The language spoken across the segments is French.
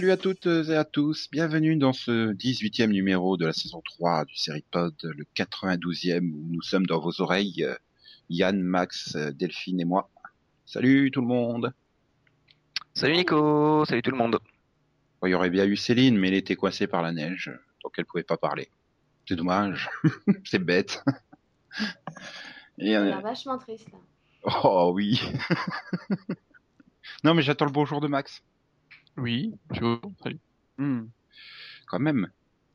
Salut à toutes et à tous. Bienvenue dans ce 18e numéro de la saison 3 du Seripod, le 92e où nous sommes dans vos oreilles, euh, Yann, Max, euh, Delphine et moi. Salut tout le monde. Salut Nico, salut tout le monde. Bon, il y aurait bien eu Céline, mais elle était coincée par la neige, donc elle pouvait pas parler. C'est dommage, c'est bête. Et, a euh, l'air vachement triste là. Oh oui. non mais j'attends le bonjour de Max. Oui, bonjour, salut. Hmm. Quand même,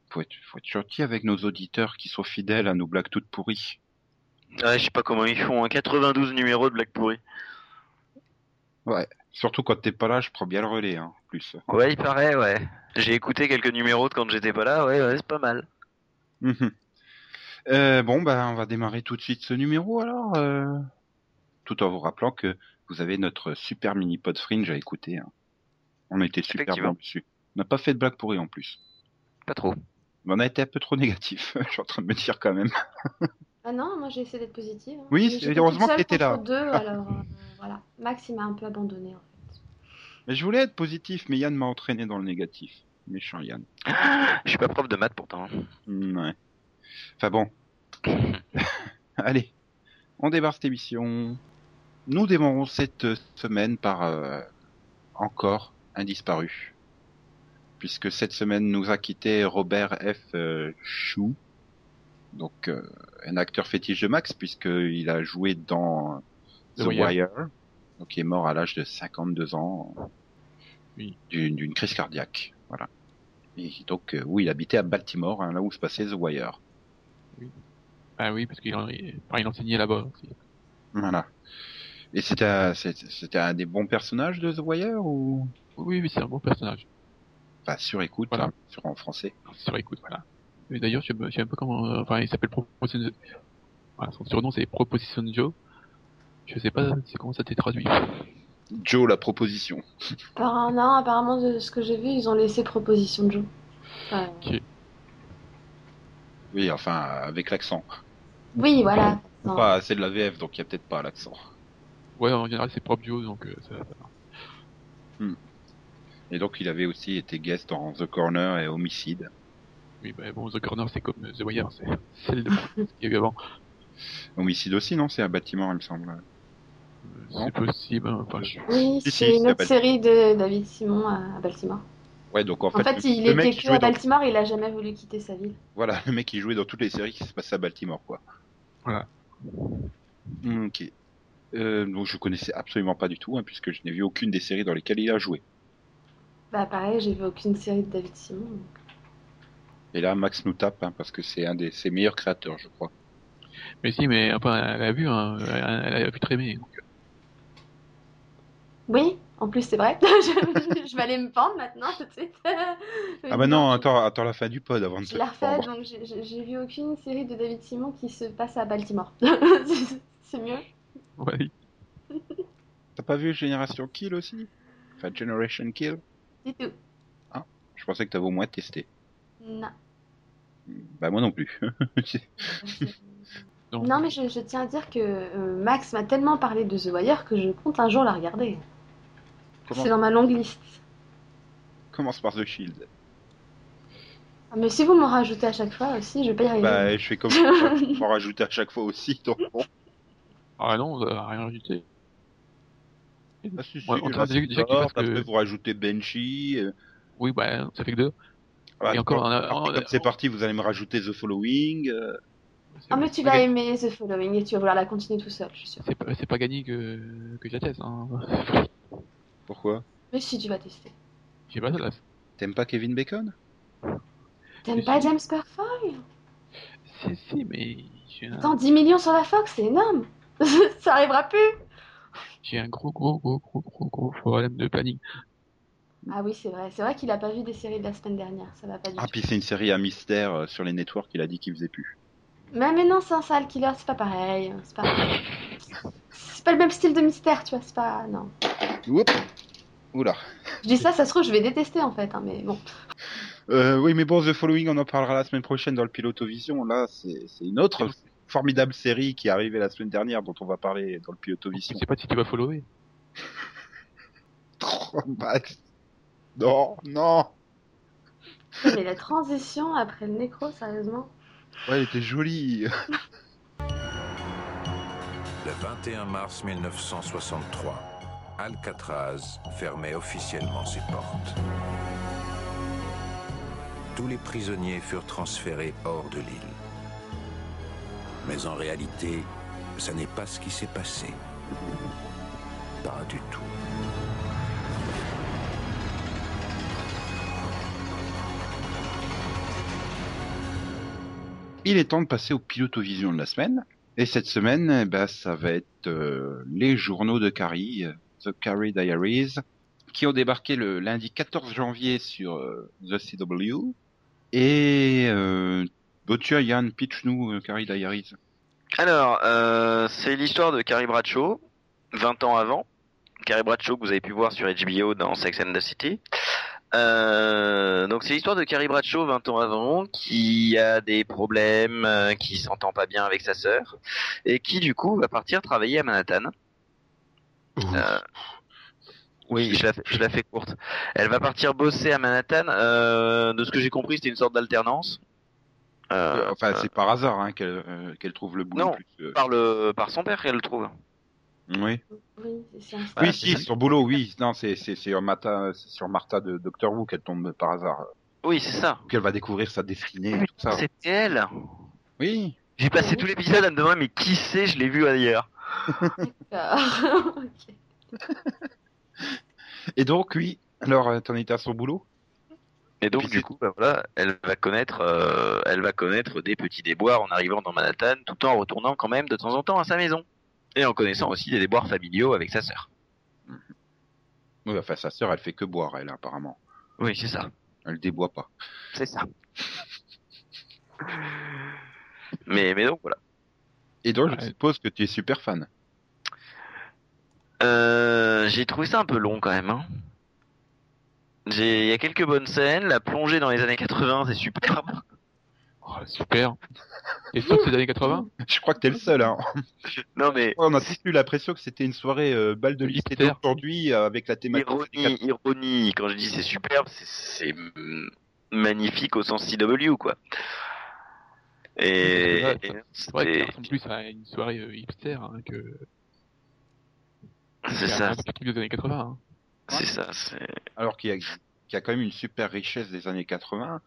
faut être, faut être gentil avec nos auditeurs qui sont fidèles à nos blagues toutes pourries. Ouais, je sais pas comment ils font, hein. 92 numéros de Black Pourri. Surtout quand t'es pas là, je prends bien le relais, hein, en plus. Ouais, il paraît, ouais. J'ai écouté quelques numéros de quand j'étais pas là, ouais, ouais, c'est pas mal. Mhm. Euh, bon, bah, on va démarrer tout de suite ce numéro alors, euh, tout en vous rappelant que vous avez notre super mini pod fringe à écouter. hein. On a été super bon dessus. On n'a pas fait de blagues pourries en plus. Pas trop. Mais on a été un peu trop négatif, je suis en train de me dire quand même. Ah non, moi j'ai essayé d'être positive. hein. Oui, heureusement que t'étais là. deux, alors euh, voilà. Max il m'a un peu abandonné en fait. Mais je voulais être positif, mais Yann m'a entraîné dans le négatif. Méchant Yann. Je suis pas prof de maths pourtant. Hmm, Ouais. Enfin bon. Allez, on démarre cette émission. Nous démarrons cette semaine par euh, encore un disparu. Puisque cette semaine nous a quitté Robert F. euh, Chou. Donc euh, un acteur fétiche de Max puisqu'il a joué dans The, The Wire. Wire. Donc il est mort à l'âge de 52 ans Oui. d'une crise cardiaque. Voilà. Et donc euh, oui, il habitait à Baltimore, hein, là où se passait The Wire. Ah oui, parce qu'il en- enfin, il enseignait là-bas aussi. Voilà. Et c'était un, un des bons personnages de The Wire ou? Oui, oui, c'est un bon personnage. Enfin, sur écoute, Voilà. hein, sur en français. Sur écoute, voilà. Et d'ailleurs, je sais un peu comment, euh, enfin, il s'appelle Proposition, voilà, son surnom c'est Proposition Joe. Je sais pas, c'est comment ça t'est traduit. Joe, la proposition. Apparemment, non, apparemment de ce que j'ai vu, ils ont laissé proposition Joe. Enfin, Ok. Oui, enfin, avec l'accent. oui, voilà. Non. Pas, c'est de la VF, donc il y a peut-être pas l'accent. Ouais, en général, c'est propre Joe, donc euh, ça, ça va. Et donc, il avait aussi été guest dans The Corner et Homicide. Oui, bah bon, The Corner, c'est comme euh, The Wire, c'est celle de ce qu'il y a eu avant. Homicide aussi, non? C'est un bâtiment, il me semble. Euh. C'est possible, hein, enfin, je... Oui, Si, si, c'est une autre série de David Simon à Baltimore. Ouais, donc en En fait, fait, le, il le était mec que à dans, Baltimore et il a jamais voulu quitter sa ville. voilà, le mec qui jouait dans toutes les séries qui se passaient à Baltimore, quoi. Voilà. Ok. Euh, donc je connaissais absolument pas du tout, hein, puisque je n'ai vu aucune des séries dans lesquelles il a joué. Bah pareil, j'ai vu aucune série de David Simon. donc. Et là, Max nous tape, hein, parce que c'est un des ses meilleurs créateurs, je crois. Mais si, mais enfin, elle a vu, hein, elle a bien. donc, euh, Oui, en plus c'est vrai. je, je vais aller me pendre maintenant tout de suite. Ah bah non, attends, attends la fin du pod avant de se refait, pendre. donc j'ai- vu aucune série de David Simon qui se passe à Baltimore. c'est mieux. Ouais. T'as pas vu Génération Kill aussi? Enfin, Generation Kill? Du tout. Je pensais que t'avais au moins testé. Non. Bah moi non plus. Donc, Non, mais je, je tiens à dire que euh, Max m'a tellement parlé de The Wire que je compte un jour la regarder. Comment- C'est dans ma longue liste. Commence par The Shield? Ah, mais si vous m'en rajoutez à chaque fois aussi, je vais pas y arriver. Bah je fais comme ça, pour rajouter à chaque fois aussi, donc bon. Ah non, on a rien rajouté. Ah, si, si, Ouais, on c'est déjà- fasse que- Après vous rajoutez Benchy. euh, Oui, bah, ça fait que deux. Et encore, on a- a- c'est parti, vous allez me rajouter The Following. euh, Ah, mais tu vas aimer The Following et tu vas vouloir la continuer tout seul, je suis sûre. C'est pas, gagné que, que j'atteste, hein. Pourquoi? Mais si, tu vas tester. Je sais pas, ça. T'aimes pas Kevin Bacon? T'aimes pas si. James Purfoy? Si, si, mais j'ai Attends, 10 millions sur la Fox, c'est énorme Ça arrivera plus j'ai un gros, gros, gros, gros, gros, gros problème de planning. Ah oui, c'est vrai. C'est vrai qu'il a pas vu des séries de la semaine dernière. Ça va pas du Ah tout. puis c'est une série à mystère euh, sur les networks, il a dit qu'il faisait plus. Mais, mais non, c'est un sale killer, c'est pas pareil. C'est pas... c'est pas le même style de mystère, tu vois. C'est pas. Non. Oups Oula. Je dis ça, ça se trouve, je vais détester en fait. hein, mais bon. Euh, oui, mais bon, The Following, on en parlera la semaine prochaine dans le Pilotovision. Là, c'est c'est une autre formidable série qui est arrivée la semaine dernière, dont on va parler dans le Je Pilotovision. sais pas si tu vas follower. Non, non. Mais la transition après le nécro, sérieusement. Ouais, elle était jolie. Le 21 mars 1963, Alcatraz fermait officiellement ses portes. Tous les prisonniers furent transférés hors de l'île. Mais en réalité, ça n'est pas ce qui s'est passé. Pas du tout. Il est temps de passer au pilotovision de la semaine. Et cette semaine, eh ben, ça va être euh, les journaux de Carrie, euh, The Carrie Diaries, qui ont débarqué le lundi 14 janvier sur euh, The CW. Et tiens, Yann, pitch-nous euh, Carrie Diaries. Alors, euh, c'est l'histoire de Carrie Bradshaw, 20 ans avant. Carrie Bradshaw que vous avez pu voir sur HBO dans Sex and the City. Euh, donc c'est l'histoire de Carrie Bradshaw 20 ans avant qui a des problèmes, euh, qui s'entend pas bien avec sa sœur et qui du coup va partir travailler à Manhattan. Euh, oui, je la, fais, je la fais courte. Elle va partir bosser à Manhattan. Euh, de ce que j'ai compris, c'était une sorte d'alternance. Euh, enfin, c'est par hasard hein, qu'elle euh, trouve le boulot. Non. Plus, euh, par le par son père qu'elle le trouve. Oui, Oui, c'est un oui, si, sur boulot, oui. Non, c'est c'est sur Martha, c'est sur Martha de Doctor Who qu'elle tombe par hasard. Oui, c'est ça. Qu'elle va découvrir sa destinée et tout ça. C'était elle. Oui. J'ai passé tout l'épisode à me demander mais qui c'est Je l'ai vu ailleurs. D'accord. Ok. Et donc, oui. Alors, euh, t'en étais à son boulot? Et donc du coup, bah, voilà, elle va connaître, euh, elle va connaître des petits déboires en arrivant dans Manhattan, tout en retournant quand même de temps en temps à sa maison et en connaissant aussi des déboires familiaux avec sa sœur. Oui, enfin, sa sœur, elle fait que boire, elle, apparemment. Oui, c'est ça, Elle déboit pas. c'est ça. mais mais donc voilà. Et donc, je suppose que tu es super fan. Euh, j'ai trouvé ça un peu long quand même. Hein. Il y a quelques bonnes scènes. La plongée dans les années 80, c'est superbe. Oh, super. Et c'est les années 80 Je crois que t'es le seul, hein. Non mais On a tous eu l'impression que c'était une soirée euh, balle de lycée Hipster. d'aujourd'hui euh, avec la thématique. ironie, ironie. Quand je dis c'est superbe, c'est, magnifique au sens CW quoi. Et, Ouais, et C'est vrai que ça c'était- ressemble plus à une soirée euh, hipster hein, que. c'est ça, un truc des années 80. Hein. C'est ça. C'est... Alors qu'il y, a- qu'il y a quand même une super richesse des années 80.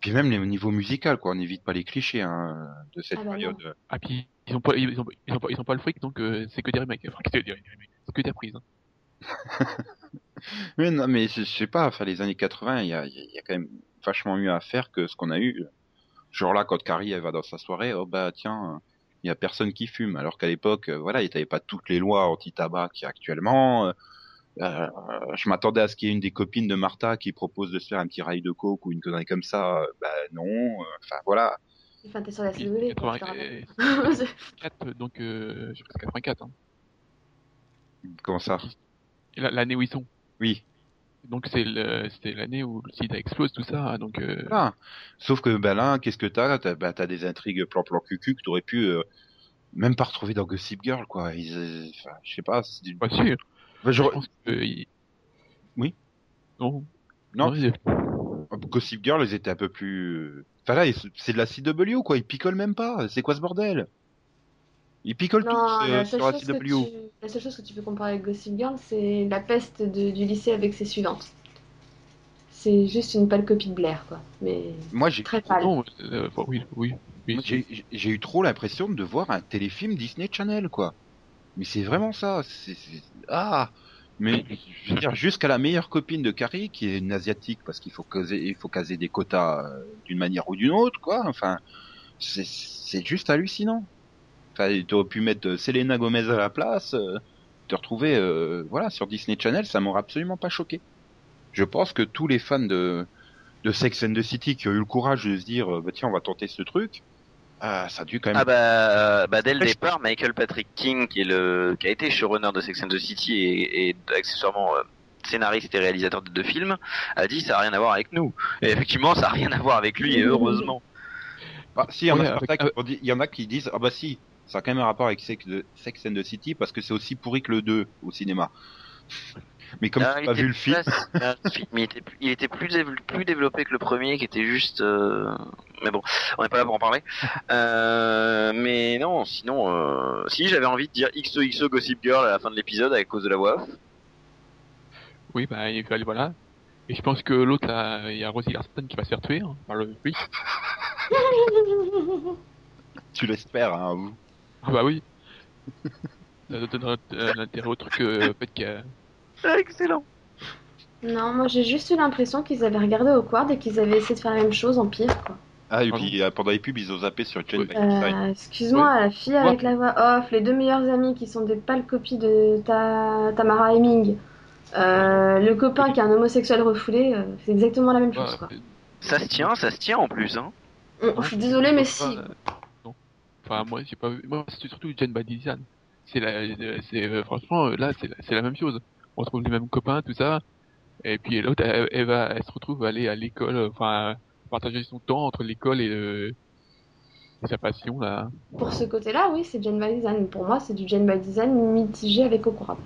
Puis même les- au niveau musical, quoi. On n'évite pas les clichés hein, de cette Ah bah non. période. Ah, puis ils ont pas, ils ont, ils ont pas, ils ont pas le fric, donc euh, c'est que des remakes. Enfin, que des, des remakes. C'est que des reprises. Hein. Mais non, mais je, je sais pas. Enfin, les années 80, il y a, il y a quand même vachement mieux à faire que ce qu'on a eu. Genre là, quand Carrie elle va dans sa soirée, oh bah tiens, il y a personne qui fume. Alors qu'à l'époque, euh, voilà, il n'y avait pas toutes les lois anti-tabac qu'il y a actuellement. Euh, euh, je m'attendais à ce qu'il y ait une des copines de Martha qui propose de se faire un petit rail de coke ou une connerie comme ça. Euh, Bah non. Enfin voilà. Enfin, t'es sur la CW. quoi, 80, je te euh, rappelle. 4, donc euh, je pense 84. Hein. Comment ça? L'année où ils sont. Oui. Donc c'est l'année où le sida explose, tout ça. hein, Donc euh, Voilà. Sauf que ben là, qu'est-ce que t'as T'as bah, t'as des intrigues plan-plan cucu que t'aurais pu euh, même pas retrouver dans Gossip Girl, quoi. Ils, euh, je sais pas. c'est du- pas sûr. Bah, Je pense que. Oui. Non. Non. ils- Gossip Girl, ils étaient un peu plus. Enfin là, c'est de la CW, quoi. Ils picolent même pas. C'est quoi ce bordel? Ils picolent Non, tous euh, la seule, sur la chose que CW. tu... la seule chose que tu peux comparer avec Gossip Girl, c'est la peste de- du lycée avec ses suivantes. C'est juste une pâle copie de Blair, quoi. Mais Moi, j'ai très pâle. Non, euh, enfin, oui, oui. oui Moi, j'ai j'ai eu trop l'impression de voir un téléfilm Disney Channel, quoi. Mais c'est vraiment ça. c'est c'est- Ah Mais je veux dire, jusqu'à la meilleure copine de Carrie, qui est une asiatique, parce qu'il faut caser, faut caser des quotas euh, d'une manière ou d'une autre, quoi. Enfin, c'est juste hallucinant. Enfin, tu aurais pu mettre euh, Selena Gomez à la place, euh, te retrouver, euh, voilà, sur Disney Channel, ça m'aurait absolument pas choqué. Je pense que tous les fans de de Sex and the City qui ont eu le courage de se dire, euh, bah, tiens, on va tenter ce truc, ah, ça a dû quand même Ah bah, euh, bah dès le départ, Michael Patrick King, qui est le, qui a été showrunner de Sex and the City et, et accessoirement euh, scénariste et réalisateur de deux films, a dit ça a rien à voir avec nous. Et effectivement, ça a rien à voir avec lui, et heureusement. Ah, si, il y en a Ouais, certains avec- qui ont dit- il y en a qui disent, ah bah si, ça a quand même un rapport avec Sex, de- Sex and the City parce que c'est aussi pourri que le 2 au cinéma. Mais comme tu il pas vu le film, il était, plus- il était plus, dév- plus développé que le premier, qui était juste. euh, Mais bon, on n'est pas là pour en parler. Euh, Mais non, sinon, euh... si j'avais envie de dire XOXO Gossip Girl à la fin de l'épisode à cause de la voix off. Oui, bah, il fallait, voilà. Et je pense que l'autre, il y a Rosie Larson qui va se faire tuer, hein, par le flic. tu l'espères, hein, vous. Ah bah oui. Ça donne un intérêt au truc, euh, fait qu'il y a... Excellent. Non, moi j'ai juste eu l'impression qu'ils avaient regardé Awkward et qu'ils avaient essayé de faire la même chose en pire, quoi. Ah, et puis euh, pendant les pubs, ils ont zappé sur Jane Design. Euh, Excuse-moi, la fille avec la voix off, les deux meilleures amies qui sont des pâles copies de ta... Tamara Hemming, euh, le copain qui est un homosexuel refoulé, euh, c'est exactement la même chose, quoi. Ouais, Ça se tient, ça se tient en plus. Hein. On- Je suis désolée, mais si. Enfin, non. Enfin, moi, j'ai pas vu. Moi, c'est surtout Jane by Design. C'est la, c'est, franchement, là, c'est la, c'est la même chose. On retrouve les mêmes copains, tout ça. Et puis l'autre, elle, elle va, elle se retrouve à aller à l'école, enfin, partager son temps entre l'école et, euh, et sa passion, là. Pour ce côté-là, oui, c'est Jane by Design. Pour moi, c'est du Jane by Design mitigé avec Awkward.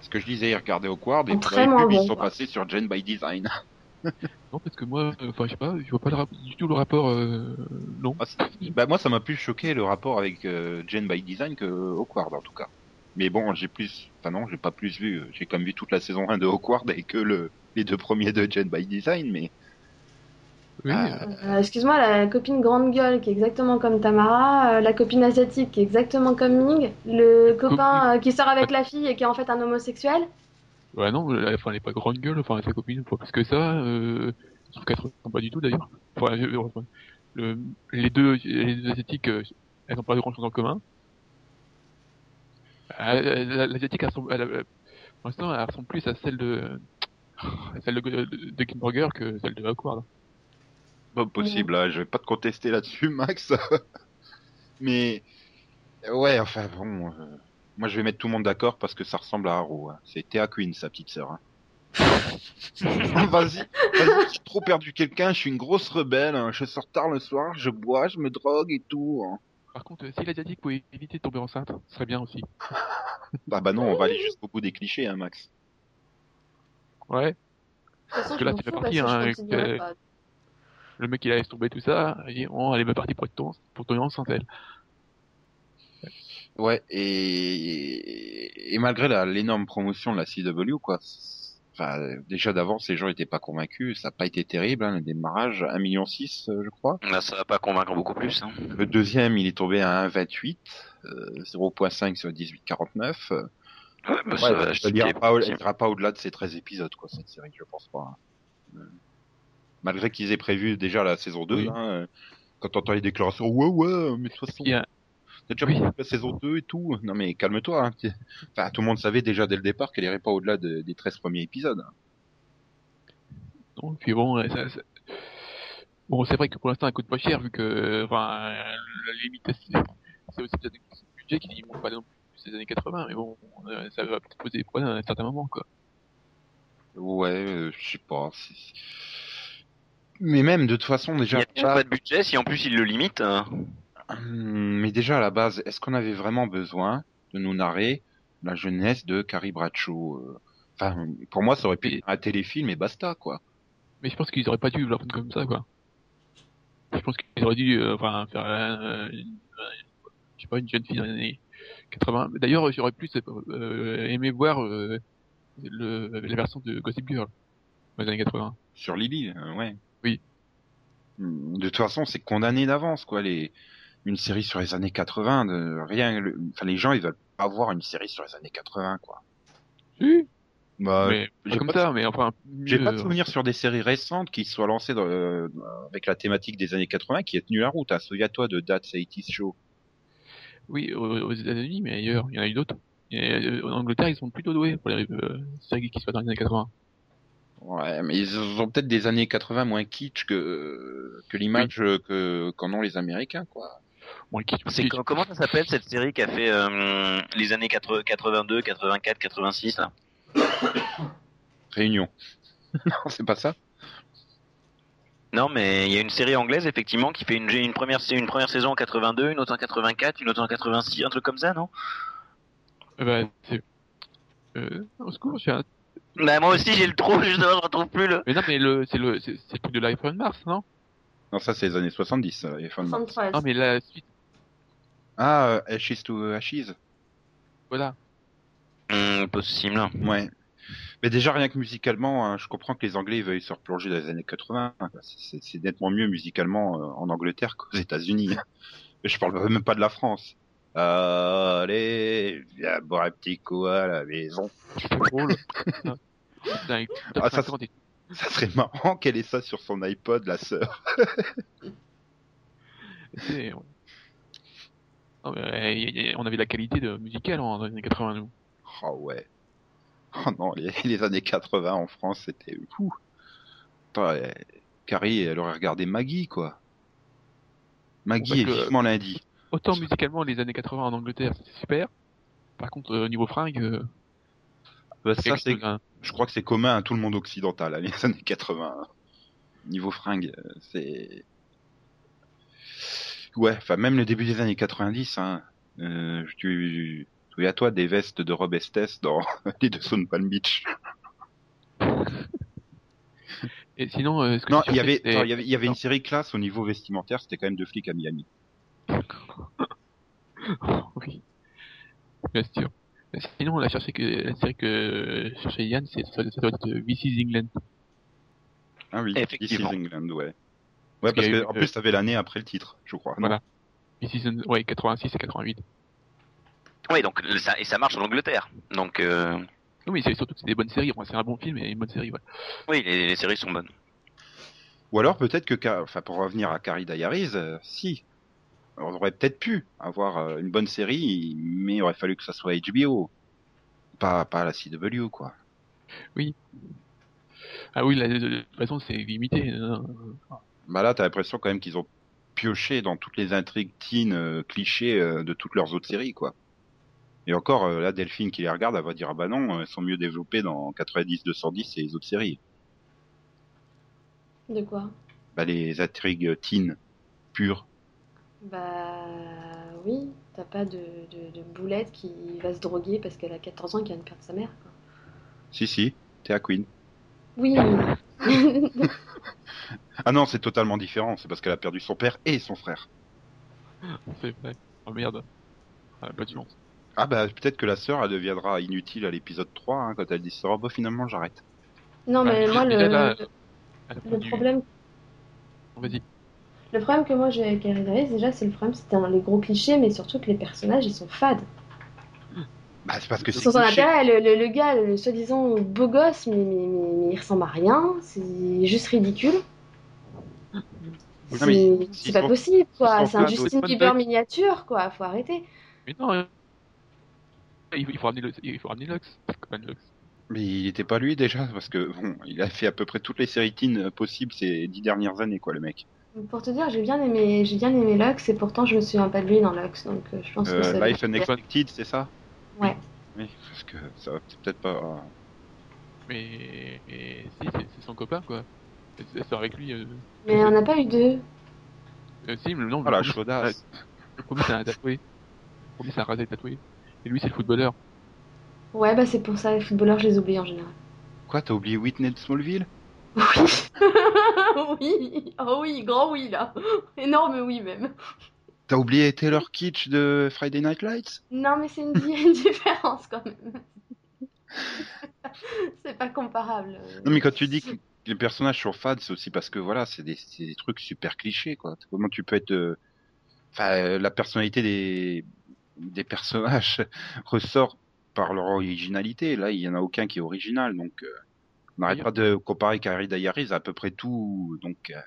Ce que je disais, regardez Awkward, et pendant très les moins pubs, bon, ils sont passés sur Jane by Design. Non, parce que moi, euh, enfin, je sais pas, je vois pas le du tout le rapport, euh, non. Ah, c'est- bah, moi, ça m'a plus choqué le rapport avec euh, Jane by Design que Awkward, en tout cas. Mais bon, j'ai plus, enfin non, j'ai pas plus vu. J'ai quand même vu toute la saison 1 de Awkward et que le, les deux premiers de Jane by Design, mais Oui, Ah, Euh, Excuse-moi, la copine grande gueule qui est exactement comme Tamara, euh, la copine asiatique qui est exactement comme Ming, le copain euh, qui sort avec la fille et qui est en fait un homosexuel. Ouais, non, elle, enfin, elle est pas grande gueule, enfin, sa copine, pas plus que ça, euh, se ressemble pas du tout, d'ailleurs. Enfin, le, les deux, les deux asiatiques, euh, elles ont pas grand chose en commun. Euh, la- L'asiatique, euh, pour l'instant, elle ressemble plus à celle de, celle de, de, de Kimberger que celle de Awkward. pas possible. Là, je vais pas te contester là-dessus, Max. mais ouais, enfin bon, euh, moi je vais mettre tout le monde d'accord parce que ça ressemble à Arrow. hein. C'est Thea Queen, sa petite sœur. Hein. vas-y, vas-y, j'ai trop perdu quelqu'un. Je suis une grosse rebelle. hein. Je sors tard le soir, je bois, je me drogue et tout. Par contre, euh, si l'asiatique pouvait éviter de tomber enceinte, ce serait bien aussi. Bah bah non, on va aller jusqu'au bout des clichés, hein, Max. Ouais, façon, que là, partie, parce que hein, pas. le mec il a laissé tomber tout ça, il dit, oh, elle est même partie pour, être ton- pour tomber enceinte, elle. Ouais, et, et malgré la- l'énorme promotion de la CW, quoi. Enfin, déjà d'avance, les gens étaient pas convaincus. Ça n'a pas été terrible, hein, le démarrage, 1,6 million, euh, je crois. Là, ça va pas convaincre beaucoup plus. Hein. Le deuxième, il est tombé à 1,28, euh, 0,5 sur 18,49. Euh, Ouais, bah, ça ouais, ira les pas, ira pas au-delà de ces 13 épisodes, quoi, cette série, je pense pas. hein. Euh, Malgré qu'ils aient prévu déjà la saison 2, Oui. hein, euh, quand t'entends les déclarations, ouais, ouais, mais de toute façon, Il y a, T'as déjà Oui. la saison 2 et tout? Non mais calme-toi. Hein. Enfin, tout le monde savait déjà dès le départ qu'elle irait pas au-delà de- des 13 premiers épisodes. Non, puis bon, euh, ça, ça- bon, c'est vrai que pour l'instant, elle coûte pas cher vu que, enfin, la limite, c'est aussi peut-être le budget qui monte pas non plus ces années 80, mais bon, euh, ça va peut-être poser des problèmes à un certain moment, quoi. Ouais, euh, je sais pas. Mais même de toute façon Il déjà. y a déjà pas de budget, si en plus il le limite. Hum, Mais déjà à la base, est-ce qu'on avait vraiment besoin de nous narrer la jeunesse de Carrie Bradshaw euh, Enfin, pour moi, ça aurait pu être un téléfilm et basta, quoi. Mais je pense qu'ils auraient pas dû la prendre comme ça, quoi. Je pense qu'ils auraient dû, euh, enfin, faire, euh, une- euh, je sais pas, une jeune fille dans les années 80. D'ailleurs, j'aurais plus euh, aimé voir euh, le, la version de Gossip Girl dans les années 80. Sur Lily, euh, ouais. Oui. Hum, De toute façon, c'est condamné d'avance, quoi. Les... Une série sur les années 80, de... rien. le- Enfin, les gens, ils veulent pas voir une série sur les années 80, quoi. Si, Bah, mais j'ai comme pas de- ça, mais enfin, J'ai pas de euh, souvenir sur des séries récentes qui soient lancées dans, euh, avec la thématique des années 80 qui ait tenu la route. Hein. Souviens-toi de That's 80's Show. Oui, aux, États-Unis, mais ailleurs, il y en a eu d'autres. Et, euh, en Angleterre, ils sont plutôt doués pour les euh, séries qui se passent dans les années 80. Ouais, mais ils ont peut-être des années 80 moins kitsch que, que l'image que, qu'en ont les Américains, quoi. Bon, comment ça s'appelle cette série qui a fait euh, les années 80 82, 84, 86 là? Réunion. non, c'est pas ça? Non, mais il y a une série anglaise effectivement qui fait une, une première une première saison en 82, une autre en 84, une autre en 86, un truc comme ça, non? Bah, c'est, euh, au secours, j'ai un, Bah moi aussi j'ai le trou, je ne retrouve plus le. Mais non, mais le, c'est le, c'est le truc de l'iPhone Mars, non? Non, ça c'est les années 70, euh, les fans de Mars. 63. Non, mais la suite, Ah, euh, Ashes to Ashes voilà. Hmm, possible. Ouais. Mais déjà, rien que musicalement, hein, je comprends que les Anglais veuillent se replonger dans les années 80. hein. C'est nettement mieux musicalement euh, en Angleterre qu'aux États-Unis. Mais je parle même pas de la France. Allez, viens boire un petit coup à la maison. C'est drôle. Top Ah, ça, 50 et- Ça serait marrant qu'elle ait ça sur son iPod, la sœur. ouais. Non, mais, euh, on avait la qualité de musicale en dans les années 80, nous. Oh ouais. Oh non, les, les années 80 en France, c'était fou. Attends, euh, Carrie, elle aurait regardé Maggie, quoi. Maggie Parce est que- vivement lundi. Autant musicalement, les années 80 en Angleterre, c'était super. Par contre, euh, niveau fringue, euh, Bah, c'est ça, c'est. Je crois que c'est commun à tout le monde occidental, hein, les années 80. Niveau fringue, euh, c'est... Ouais, enfin même le début des années 90, hein, euh, tu... Souviens-toi des vestes de Rob Estes dans les deux Sun Palm Beach. Et sinon, euh, que Non, tu il y avait, il y avait, y avait une série classe au niveau vestimentaire, c'était quand même deux flics à Miami. oui. Bien sûr. Sinon, on a cherché que la série que cherchait Yann, c'est ça, ça doit être euh, This is England. Ah oui, Effectivement. This is England, ouais. Ouais, Parce parce qu'il y a que eu, en euh, plus t'avais l'année après le titre, je crois. Voilà. This is ouais 86 et 88. Oui, donc ça, et ça marche en Angleterre. Donc euh, Oui, c'est surtout que c'est des bonnes séries. Bon, c'est un bon film et une bonne série. Ouais. oui, les, les séries sont bonnes. Ou alors peut-être que, enfin pour revenir à Carrie Diaries, euh, si, on aurait peut-être pu avoir euh, une bonne série, mais il aurait fallu que ça soit HBO, pas pas la CW quoi. Ah oui, la- de, de toute façon, c'est limité. hein. Bah là t'as l'impression quand même qu'ils ont pioché dans toutes les intrigues teen euh, clichés euh, de toutes leurs autres séries quoi. Et encore euh, là Delphine qui les regarde, elle va dire ah bah non, elles sont mieux développées dans 90 210 et les autres séries. De quoi? Bah les intrigues teen pures. Bah oui, t'as pas de, de, de boulette qui va se droguer parce qu'elle a 14 ans et qu'elle vient de perdre sa mère. quoi. Si si, t'es à Queen. Oui. Ah non, c'est totalement différent, c'est parce qu'elle a perdu son père et son frère. C'est vrai. Oh merde. Ah. Ah bah peut-être que la sœur elle deviendra inutile à l'épisode 3 hein, quand elle dit ça, bah finalement j'arrête. non mais Ouais, moi le, là, Elle a le perdu- problème Vas-y. Le problème que moi j'ai avec Carrie Diaries, déjà c'est le problème c'était un- les gros clichés mais surtout que les personnages ils sont fades. Bah c'est parce que c'est Sans intérêt, le, le, le gars, le soi-disant beau gosse, mais, mais, mais, mais il ressemble à rien, c'est juste ridicule. C'est c'est pas sont- possible, quoi. C'est un Justin Bieber miniature, quoi. Faut arrêter. Mais non. euh, Il faut, ramener le, il faut ramener Lux. Mais il était pas lui déjà, parce que bon, il a fait à peu près toutes les séries teen euh, possibles ces dix dernières années quoi le mec. Pour te dire, j'ai bien aimé, j'ai bien aimé Lux, et pourtant je me souviens pas de lui dans Lux, donc euh, je pense que Euh, ça. Life Unexpected, c'est ça? Ouais. Oui, parce que ça va peut-être pas... Mais, mais si, c'est c'est son copain quoi. Elle sort avec lui. Euh, Mais on n'a pas eu deux. euh, si, mais non. Oh la le premier, chaudasse le premier c'est un tatoué. Le premier c'est un rasé tatoué. Et lui c'est le footballeur. Ouais, bah c'est pour ça, les footballeurs, je les oublie en général. Quoi, t'as oublié Whitney de Smallville? Oui. oui. Oh oui, grand oui, là. Énorme oui, même. T'as oublié Taylor Kitsch de Friday Night Lights? Non, mais c'est une, di- une différence quand même. c'est pas comparable. Non mais quand tu dis que les personnages sont fades, c'est aussi parce que voilà, c'est des, trucs super clichés quoi. Comment tu peux être... euh, Enfin, euh, la personnalité des, des personnages ressort par leur originalité. Là, il y en a aucun qui est original, donc euh, Oui. pas de comparer Carrie Diaries à à peu près tout. Donc euh,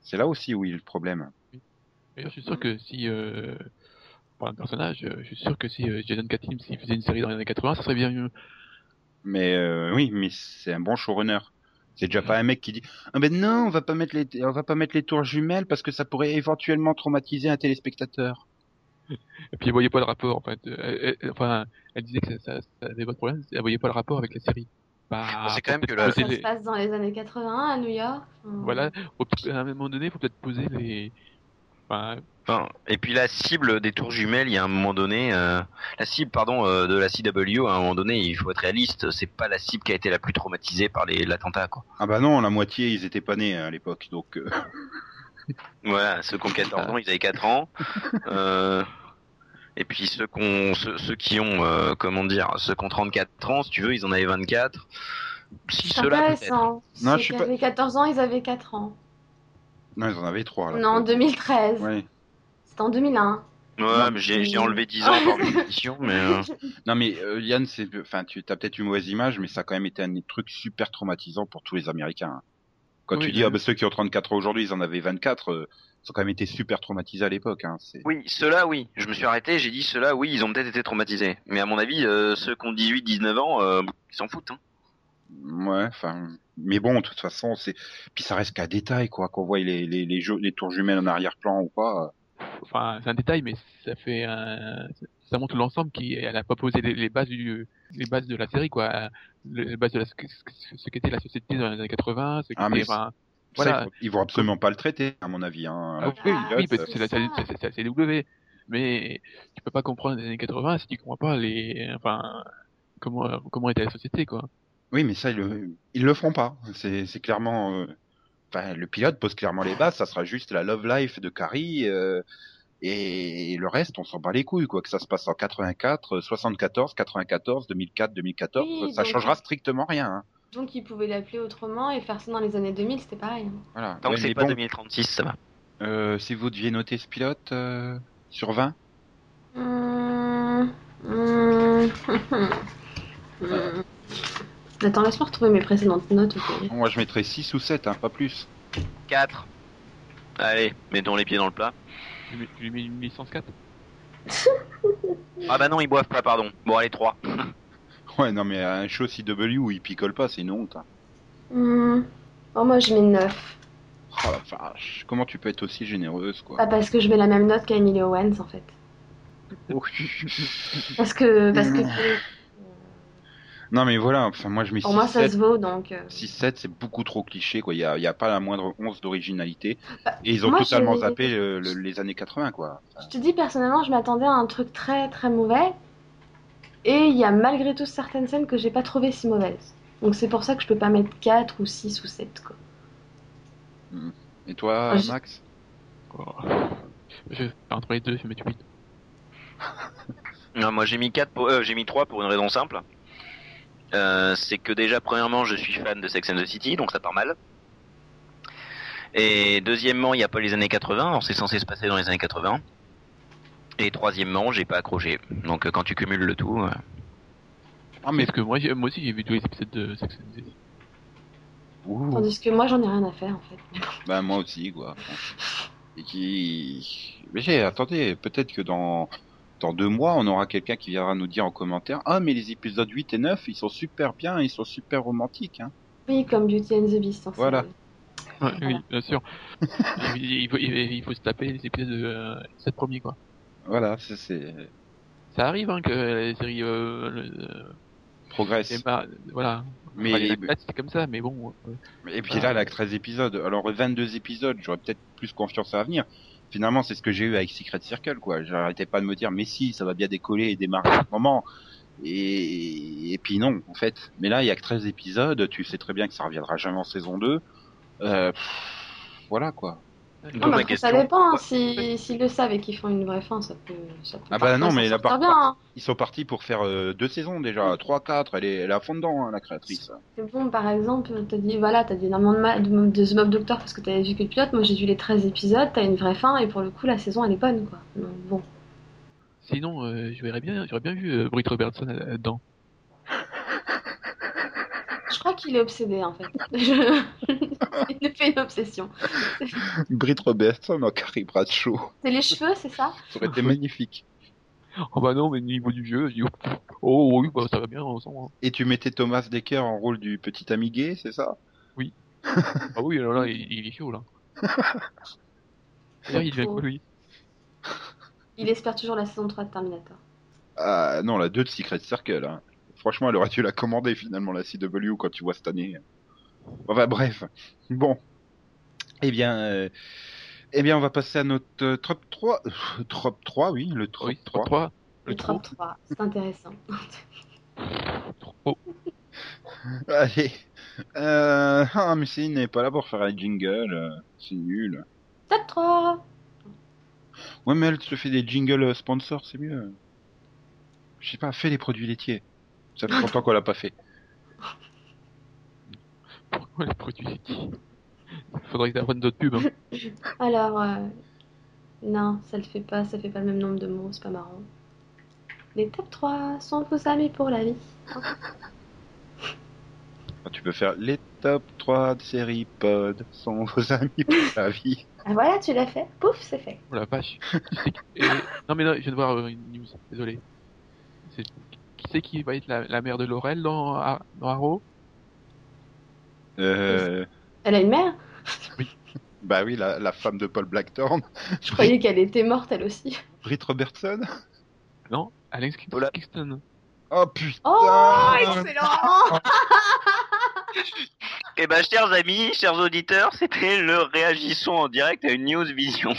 c'est là aussi où il y a le problème. D'ailleurs, je suis sûr que si, euh, pour un personnage, euh, je suis sûr que si euh, Jason Katim, s'il faisait une série dans les années 80, ça serait bien mieux. Mais euh, oui, mais c'est un bon showrunner. C'est déjà pas un mec qui dit ah ben non, on va pas mettre les on va pas mettre les tours jumelles parce que ça pourrait éventuellement traumatiser un téléspectateur. Et puis elle voyait pas le rapport, en fait. Elle, elle- enfin, elle disait que ça, ça, ça avait pas de problème, elle voyait pas le rapport avec la série. Bah, C'est quand même que poser Ça les- se passe dans les années 80 à New York. Voilà, à un moment donné, faut peut-être poser les, enfin, Enfin, et puis la cible des tours jumelles, il y a un moment donné, euh, la cible, pardon, euh, de la CW, à un moment donné, il faut être réaliste, c'est pas la cible qui a été la plus traumatisée par les l'attentat, quoi. Ah bah non, la moitié, ils étaient pas nés à l'époque, donc... euh, Voilà, ceux qui ont 14 ans, ils avaient 4 ans. Euh, et puis ceux, qu'on, ceux, ceux qui ont, euh, comment dire, ceux qui ont 34 ans, si tu veux, ils en avaient 24. Si C'est ceux-là. Non, Ceux je suis pas- avaient 14 ans, ils avaient 4 ans. Non, ils en avaient trois, là. Non, en 2013. Ouais. C'était en 2001. Ouais, mais j'ai, enlevé 10 ans par émission, mais euh, Non mais euh, Yann, c'est, enfin, tu as peut-être une mauvaise image, mais ça a quand même été un des trucs super traumatisants pour tous les Américains. hein. Quand Oui, tu dis oui. ah bah ceux qui ont 34 ans aujourd'hui, ils en avaient 24, euh, ils ont quand même été super traumatisés à l'époque. Hein. C'est... oui, ceux-là, oui. Je me suis arrêté, j'ai dit ceux-là, oui, ils ont peut-être été traumatisés. Mais à mon avis, euh, ceux qui ont 18, 19 ans, euh, ils s'en foutent. Hein. Ouais, enfin, mais bon, de toute façon, c'est, puis ça reste qu'un détail quoi, qu'on voit les les les, jeux, les tours jumelles en arrière-plan ou pas. euh. Enfin, c'est un détail, mais ça fait un... ça montre l'ensemble qui, elle a pas posé les, les bases du, les bases de la série, quoi. Le- Les bases de la, ce, qu'était la société dans les années 80, ce Ah, mais qu'était, enfin, Ça, voilà. ils, vont, ils vont absolument pas le traiter, à mon avis. Hein. Ah, oui, Ah, oui, parce que c'est la, ça. CW. Mais tu peux pas comprendre les années 80 si tu comprends pas les, enfin, comment, comment était la société, quoi. Oui, mais ça, ils le, ils le feront pas. C'est, c'est clairement, euh, enfin, le pilote pose clairement les bases. Ça sera juste la love life de Carrie, euh, et le reste, on s'en bat les couilles, quoi. Que ça se passe en 84, 74, 94, 2004, 2014, Oui, ça donc- changera strictement rien. Hein. Donc ils pouvaient l'appeler autrement et faire ça dans les années 2000, c'était pareil. Voilà. Tant Ouais, que c'est pas bon, 2036, ça va. euh, si vous deviez noter ce pilote euh, sur 20, Hum, hum, hum. Attends, laisse-moi retrouver mes précédentes notes. ok. moi je mettrais 6 ou 7, hein, pas plus. 4. Allez, mettons les pieds dans le plat. Tu lui mets- tu lui mets une licence 4. Ah bah non, ils boivent pas, pardon. Bon, allez, 3. Ouais, non, mais un show CW où il picole pas, c'est une honte. Hum. Oh, moi je mets 9. Oh la vache, comment tu peux être aussi généreuse, quoi? Pas parce que je mets la même note qu'Emily Owens en fait. Parce que. Parce que Non, mais voilà, enfin, moi je mets pour moi ça 6-7. se vaut donc. euh, 6-7, c'est beaucoup trop cliché, quoi. Il y a, y a pas la moindre once d'originalité. Bah, Et ils ont totalement zappé le- le- les années 80, quoi. Je te dis personnellement, je m'attendais à un truc très très mauvais. Et il y a malgré tout certaines scènes que j'ai pas trouvées si mauvaises. Donc c'est pour ça que je peux pas mettre 4 ou 6 ou 7 quoi. Et toi, Ah, je- Max? Oh. Je, entre les deux, je vais mettre 8. Non, moi j'ai mis 4 pour, euh, j'ai mis 3 pour une raison simple. Euh, c'est que déjà, premièrement, je suis fan de Sex and the City, donc ça part mal. Et deuxièmement, il n'y a pas les années 80, alors c'est censé se passer dans les années 80. Et troisièmement, j'ai pas accroché. Donc euh, quand tu cumules le tout, euh, Ah, mais Parce que moi, moi aussi, j'ai vu tous les épisodes de Sex and the City. Ouh, Tandis que moi j'en ai rien à faire en fait. bah, moi aussi, quoi. Et qui. Mais j'ai, attendez, peut-être que dans. Dans deux mois, on aura quelqu'un qui viendra nous dire en commentaire Ah, mais les épisodes 8 et 9, ils sont super bien, ils sont super romantiques. Hein. Oui, comme Beauty and the Beast. hein, Voilà. Ouais, oui, bien sûr. il, il faut, il, il faut se taper les épisodes de euh, 7 premiers, quoi. Voilà, c'est-. Ça arrive, hein, que les séries, euh, le- Progresse. démarrent- voilà. Mais- Enfin, c'est comme ça, mais bon. euh, Et puis là, elle a que 13 épisodes. Alors, 22 épisodes, j'aurais peut-être plus confiance à venir. Finalement, c'est ce que j'ai eu avec Secret Circle, quoi. J'arrêtais pas de me dire, mais si, ça va bien décoller et démarrer à ce moment. Et, et puis non, en fait. Mais là, il y a que 13 épisodes. Tu sais très bien que ça reviendra jamais en saison 2. Euh, voilà, quoi. Non, ma mais après, ça dépend. Si- S'ils le savent et qu'ils font une vraie fin, ça peut. Ça peut Ah bah non, mais bien. hein. Ils sont partis pour faire euh, deux saisons déjà. 3, 4. Elle est, elle est à fond dedans, hein, la créatrice. C'est bon, par exemple, t'as dit, voilà, t'as dit énormément de, de, de The Mob Doctor parce que t'avais vu que le pilote. Moi, j'ai vu les 13 épisodes, t'as une vraie fin, et pour le coup, la saison, elle est bonne, quoi. Donc, bon. Sinon, euh, j'aurais bien, j'aurais bien vu euh, Britt Robertson là- là-dedans. Qu'il est obsédé, en fait. Je... il fait une obsession. Britt Robertson en Carrie Bradshaw. C'est les cheveux, c'est ça? Ça aurait été magnifique. Oh bah non, mais au niveau du jeu, je dis, oh, oh oui, bah ça va bien ensemble. hein. Et tu mettais Thomas Decker en rôle du petit ami gay, c'est ça? Ah oui, alors là, il, il est chaud, là. D'ailleurs, il devient cool, lui. Il espère toujours la saison 3 de Terminator. Ah non, la 2 de Secret Circle. Hein. Franchement, elle aurait dû la commander finalement, la CW, quand tu vois cette année. Enfin bref. Bon. Eh bien, euh, Eh bien, on va passer à notre euh, top 3. euh, top 3, oui, le top Oui, 3. 3. Le top 3, c'est intéressant. Trop. Allez. Euh... Ah, mais Céline n'est pas là pour faire un jingle. euh, C'est nul. Top 3 Ouais, mais elle se fait des jingles sponsors, c'est mieux. Je sais pas, fais les produits laitiers. Ça fait longtemps qu'on l'a pas fait. Pourquoi les produits laitiers Faudrait que t'apprennes d'autres pubs. Hein. Alors, euh, non, ça le fait pas, ça fait pas le même nombre de mots, c'est pas marrant. Les top 3 sont vos amis pour la vie. Enfin, tu peux faire les top 3 de série pod sont vos amis pour la vie. Ah voilà, tu l'as fait. Pouf, c'est fait. Oh la vache. Tu et- Non mais non, je viens de voir euh, une news, désolé. C'est- Qui c'est qui va être la, la mère de Laurel dans, Ar- dans Arrow? Euh... Elle a une mère? Bah oui, la, la femme de Paul Blackthorne. Je croyais qu'elle était morte elle aussi. Britt Robertson? Non Alex. Kingston. Oh putain Oh, excellent Eh ben, chers amis, chers auditeurs, c'était le réagissons en direct à une news vision.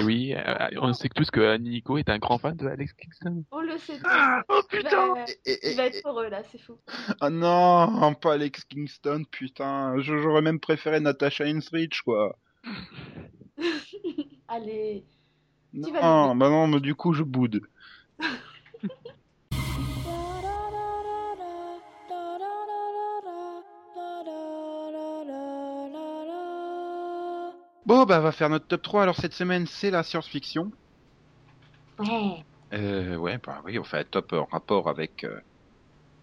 Oui, euh, on sait tous que Nico est un grand fan de Alex Kingston. On le sait tous. Oh Il putain va, Et- et- il va et- être heureux là, c'est fou. Ah non, pas Alex Kingston, putain. J'aurais même préféré Natasha Henstridge, quoi. Allez. Tu vas Non, bah non, mais du coup, je boude. Bon, bah, on va faire notre top 3. Alors, cette semaine, c'est la science-fiction. Ouais. Euh, ouais, bah oui, on fait un top en rapport avec, euh,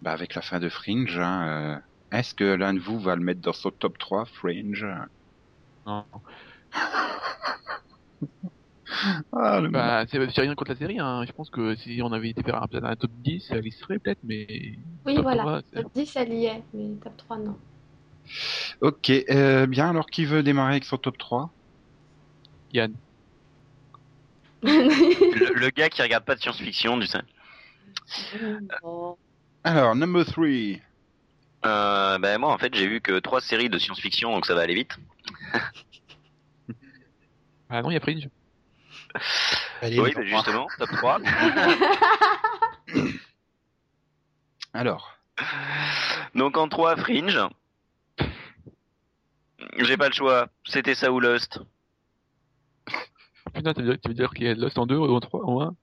bah, avec la fin de Fringe. Hein, euh. Est-ce que l'un de vous va le mettre dans son top 3, Fringe? Non. Ah, le Bah, c'est rien contre la série, hein. Je pense que si on avait été faire un, un top 10, elle y serait peut-être, mais. Oui, top voilà. 3, c'est- Top 10, elle y est, mais top 3, non. Ok, euh, bien, alors qui veut démarrer avec son top 3 Yann. le, le gars qui regarde pas de science-fiction, tu sais. Bon. Alors, number 3. Euh, ben moi en fait j'ai vu que trois séries de science-fiction donc ça va aller vite. Ah non, il y a Fringe. Allez, oui, numéro ben justement, top 3. Alors, donc en 3, Fringe. J'ai pas le choix, c'était ça ou Lost. Putain, tu veux dire, qu'il y a Lost en 2 ou en 3 en 1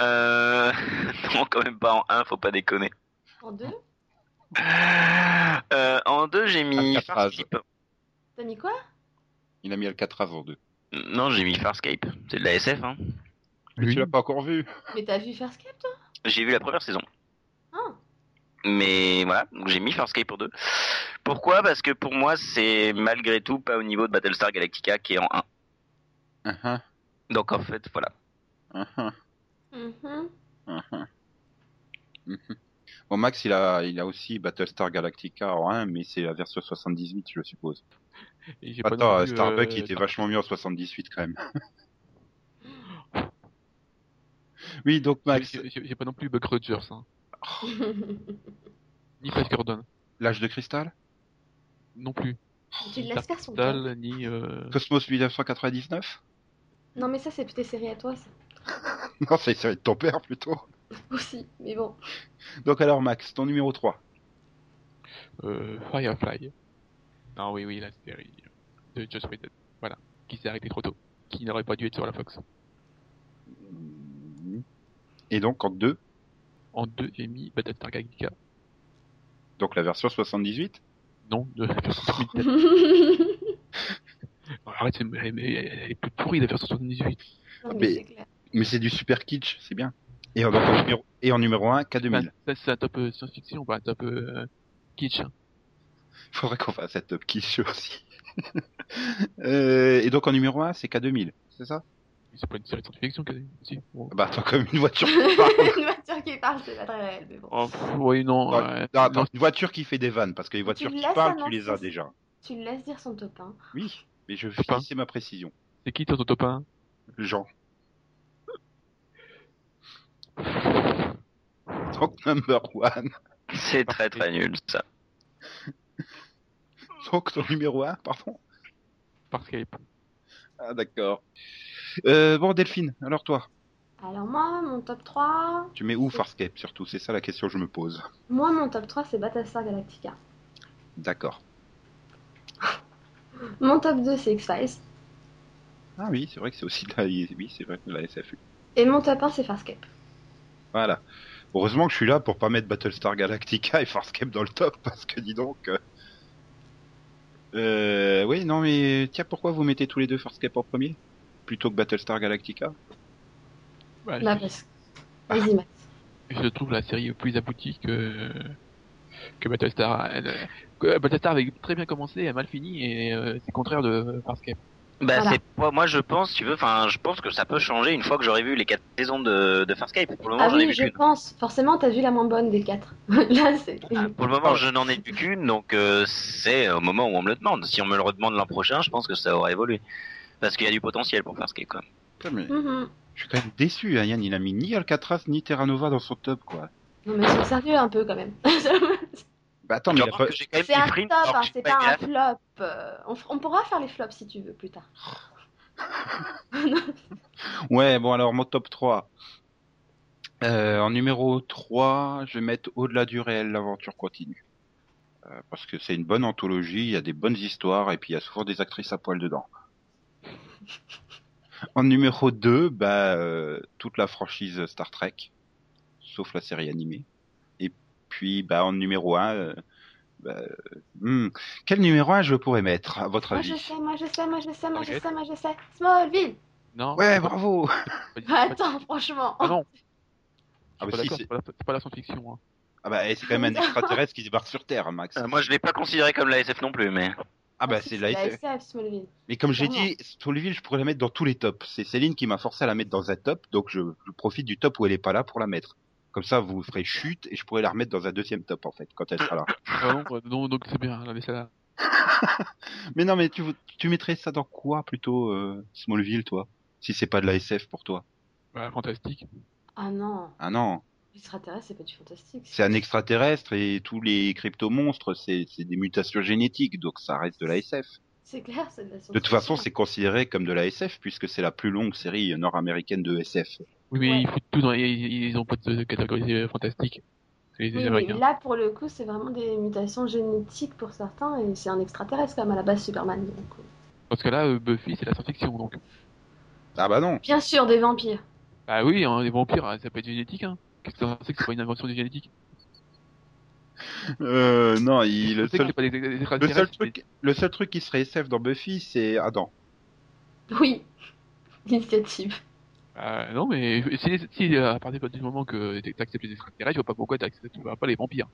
Euh... non, quand même pas en 1, faut pas déconner. En 2 Euh, en 2, j'ai mis. Farscape. T'as mis quoi? Il a mis Alcatraz en 2. Non, j'ai mis Farscape. C'est de la SF, hein. Mais tu l'as pas encore vu Mais t'as vu Farscape, toi? J'ai vu la première saison. Ah. Mais voilà, donc j'ai mis Farscape pour 2. Pourquoi? Parce que pour moi, c'est malgré tout pas au niveau de Battlestar Galactica qui est en 1. Uh-huh, Donc en fait, voilà. uh-huh, Mhm. uh-huh. Mhm. Bon, Max, il a, il a aussi Battlestar Galactica en 1, mais c'est la version 78, je suppose. Et j'ai pas Attends, plus, Starbuck, euh, il était vachement mieux en 78 quand même. oui, donc Max, J'ai j'ai- j'ai pas non plus Buck Rogers, hein. Ni Flash Gordon. l'âge de cristal? Non plus. tu le laisses faire son top. Dal, ni. Euh... Cosmos 1999 Non, mais ça, c'est tes séries à toi, ça. Non, c'est c'est de ton père plutôt. Aussi, mais bon. Donc alors Max, ton numéro 3. euh, Firefly. Non, oui, oui, la série de Just Waited. Voilà. Qui s'est arrêté trop tôt. Qui n'aurait pas dû être sur la Fox. Et donc en 2, En deux, j'ai mis Battlestar Galactica. donc la version 78 Non, de la version 2007. Non, Arrête, c'est- elle, est plus pourrie la version 78. Non, mais Mais- c'est du super kitsch, c'est bien. Et en, donc, en numéro, et en numéro 1, Enfin, K2000. ça, c'est un top euh, science-fiction, pas un top euh, kitsch. hein. Faudrait qu'on fasse un top kitsch aussi. Euh, et donc en numéro 1, c'est K2000, c'est ça? C'est pas une série de science-fiction, quasi. Si. Bon. Bah attends, comme une voiture qui parle. Une voiture qui parle, c'est pas très réel, mais bon. Oh, oui, non. Attends, une voiture qui fait des vannes, parce que les voitures qui parlent, tu les as déjà. Tu le laisses dire son top 1. Oui, mais je finissais ma précision. C'est qui ton top 1 Jean. Donc number 1. C'est très très nul ça. Donc ton numéro 1, pardon? Farscape. Ah, d'accord. Euh, bon, Delphine, alors toi, Alors moi, mon top 3... tu mets où Farscape surtout? C'est ça la question que je me pose. Moi, mon top 3, c'est Battlestar Galactica. D'accord. Mon top 2, c'est X-Files. Ah oui, c'est vrai que c'est aussi de la, oui, c'est vrai que de la SFU. Et mon top 1, c'est Farscape. Voilà. Heureusement que je suis là pour pas mettre Battlestar Galactica et Farscape dans le top, parce que dis donc. euh, Euh, oui, non, mais tiens, pourquoi vous mettez tous les deux Farscape en premier plutôt que Battlestar Galactica? Je. Vas-y, Max. je trouve la série plus aboutie que que Battlestar. Elle, que Battlestar avait très bien commencé, a mal fini et euh, c'est contraire de Farscape. Bah Voilà. c'est pas moi je pense tu veux enfin je pense que ça peut changer une fois que j'aurai vu les quatre saisons de, de Farscape pour le moment Ah j'en ai oui, vu je pense. Forcément, t'as vu la moins bonne des quatre. Là, c'est... Ah, pour le moment je n'en ai vu qu'une donc euh, c'est au moment où on me le demande si on me le redemande l'an prochain je pense que ça aura évolué parce qu'il y a du potentiel pour Farscape quand même Mhm. Je suis quand même déçu, hein, Yann, il a mis ni Alcatraz ni Terra Nova dans son top, quoi. Non, mais c'est sérieux un peu, quand même. Bah attends, mais pas... c'est un top, hein, c'est pas pas un flop. Euh, on, f- on pourra faire les flops si tu veux, plus tard. Ouais, bon alors mon top 3. Euh, en numéro 3, je vais mettre Au-delà du réel, l'aventure continue. Euh, parce que c'est une bonne anthologie, il y a des bonnes histoires et puis il y a souvent des actrices à poil dedans. En numéro 2, bah, euh, toute la franchise Star Trek, sauf la série animée. Et puis bah, en numéro 1, euh, bah, hmm, quel numéro 1 je pourrais mettre à votre Moi, je avis sais, moi, je sais, moi, je sais, moi, je sais, moi, je sais. Smallville Non Ouais, bravo Attends, franchement. Ah non Ah bah si, pas c'est pas la science-fiction. Hein. ah bah, c'est quand même un extraterrestre qui débarque sur Terre, Max. Euh, moi je l'ai pas considéré comme la SF non plus mais Ah bah c'est la SF. SF, Smallville. Mais comme j'ai dit, Smallville, je pourrais la mettre dans tous les tops. C'est Céline qui m'a forcé à la mettre dans un top, donc je, je profite du top où elle est pas là pour la mettre. Comme ça, vous ferez chute et je pourrais la remettre dans un deuxième top en fait quand elle sera là. Ah non, non, donc c'est bien, là, mais ça, mais non, mais tu, tu mettrais ça dans quoi plutôt euh, Smallville, toi? Si c'est pas de la SF pour toi bah, fantastique. Ah non, Ah non, l'extraterrestre, c'est pas du fantastique. c'est un extraterrestre et tous les crypto-monstres, c'est des mutations génétiques, donc ça reste de la SF. C'est clair, c'est de la De toute façon, c'est considéré comme de la SF puisque c'est la plus longue série nord-américaine de SF. Oui, mais Ouais. ils foutent tout dans. Ils, ils ont pas de catégorie euh, fantastique. Oui, là, pour le coup, c'est vraiment des mutations génétiques pour certains, et c'est un extraterrestre quand même à la base, Superman. donc, euh. Dans ce cas-là, euh, Buffy, c'est la science-fiction, donc. Ah bah non Bien sûr, des vampires. Bah oui, hein, les vampires, hein, ça peut être génétique, hein. Qu'est-ce que c'est que c'est pas une invention du génétique? Euh, Non, il, le seul c'est pas des- des Le seul truc, le seul truc qui serait SF dans Buffy, c'est Adam. Oui, l'initiative. Euh, non, mais si, si à partir du moment que t'acceptes les extraterrestres, je vois pas pourquoi t'acceptes pas les vampires.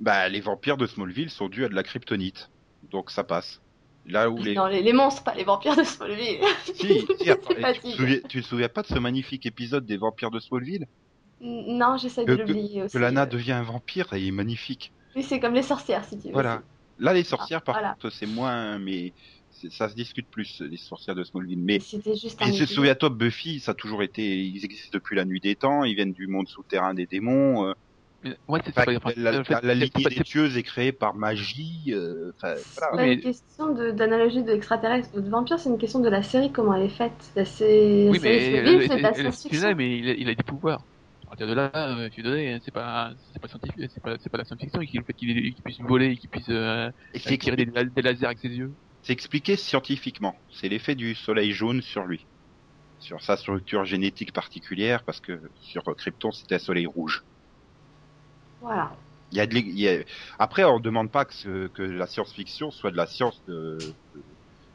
Bah, les vampires de Smallville sont dus à de la kryptonite, donc ça passe. Là où les, Non, les, les monstres, pas les vampires de Smallville. si, si, tu, te souviens, tu te souviens pas de ce magnifique épisode des vampires de Smallville? Non, j'essaie Que- de l'oublier aussi. Que Lana euh. devient un vampire et il est magnifique. Oui, c'est comme les sorcières, si tu veux. Voilà. Là, les sorcières, par Ah, voilà. contre, c'est moins, mais c'est- ça se discute plus les sorcières de Smallville. Mais C'était juste un. Et se souviens-toi, Buffy, ça a toujours été, ils existent depuis la nuit des temps, ils viennent du monde souterrain des démons. euh, ouais, c'est Enfin, pas, enfin, la, la- la c'est des c'est- tueuses est créée par magie. euh, enfin, C'est voilà. pas une question de- d'analogie de ou de vampire, c'est une question de la série, comment elle est faite. La, sé- Oui, série mais Smallville, c'est de la science-fiction. mais il a, il a des pouvoirs. À partir de là, euh, je suis désolé, c'est pas, c'est pas scientifique, c'est pas, c'est pas la science-fiction, et qu'il- le fait qu'il puisse voler, qu'il puisse euh, Et tirer des, lasers avec ses yeux. c'est expliqué scientifiquement. C'est l'effet du soleil jaune sur lui, sur sa structure génétique particulière, parce que sur Krypton c'était un soleil rouge. Voilà. Il y a de l'é- il y a- Après, on ne demande pas que, ce- que la science-fiction soit de la science de.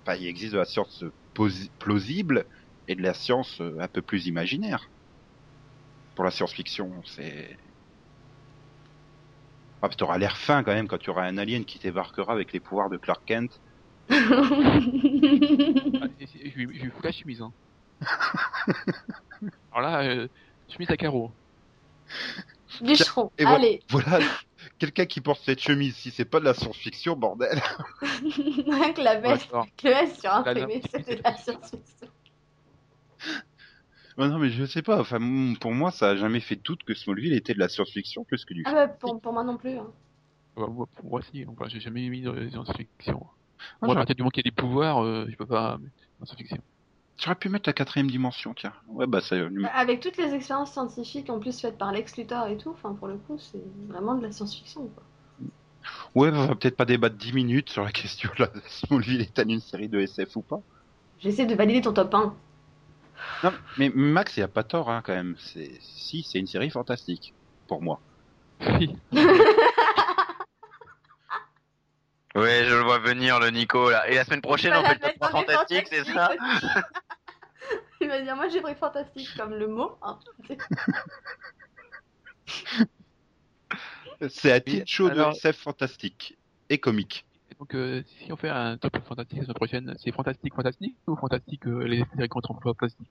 Enfin, il existe de la science plausible et de la science euh, un peu plus imaginaire. Pour la science-fiction, c'est. Ah, tu auras l'air fin quand même quand tu auras un alien qui débarquera avec les pouvoirs de Clark Kent. Ah, je, lui- fous la chemise. Hein. Alors là, euh, chemise à carreaux. Bûcheron, Et voilà. allez. Voilà, quelqu'un qui porte cette chemise, si c'est pas de la science-fiction, bordel. Avec la veste, D'accord. le S sur La- imprimé, la- c'était de la science-fiction. Ouais, non, mais je sais pas. Enfin, pour moi, ça a jamais fait de doute que Smallville était de la science-fiction plus que du Ah bah, pour, pour moi non plus. hein. Bah, moi, pour moi, si, enfin, j'ai jamais mis de science-fiction. Moi, à j'aurais- partir du moment qu'il y a des pouvoirs, euh, je peux pas. En science-fiction. J'aurais pu mettre la quatrième dimension, tiens. Ouais, bah c'est. Avec toutes les expériences scientifiques en plus faites par Lex Luthor et tout, enfin pour le coup, c'est vraiment de la science-fiction. quoi. Ouais, on va peut-être pas débattre 10 minutes sur la question là, si Smallville est une série de SF ou pas. J'essaie de valider ton top 1. Non, mais Max, il a pas tort hein, quand même. C'est si c'est une série fantastique pour moi. Oui. Ouais, je le vois venir, le Nico, là. Et la semaine prochaine, on fait le top mais 3 dans les fantastique, c'est ça. Il va dire, moi j'ai pris fantastique comme le mot. hein. C'est un Oui, titre chaud alors- de SF fantastique et comique. Donc, euh, si on fait un top fantastique la semaine prochaine, c'est fantastique, fantastique ou fantastique euh, les séries contre fantastique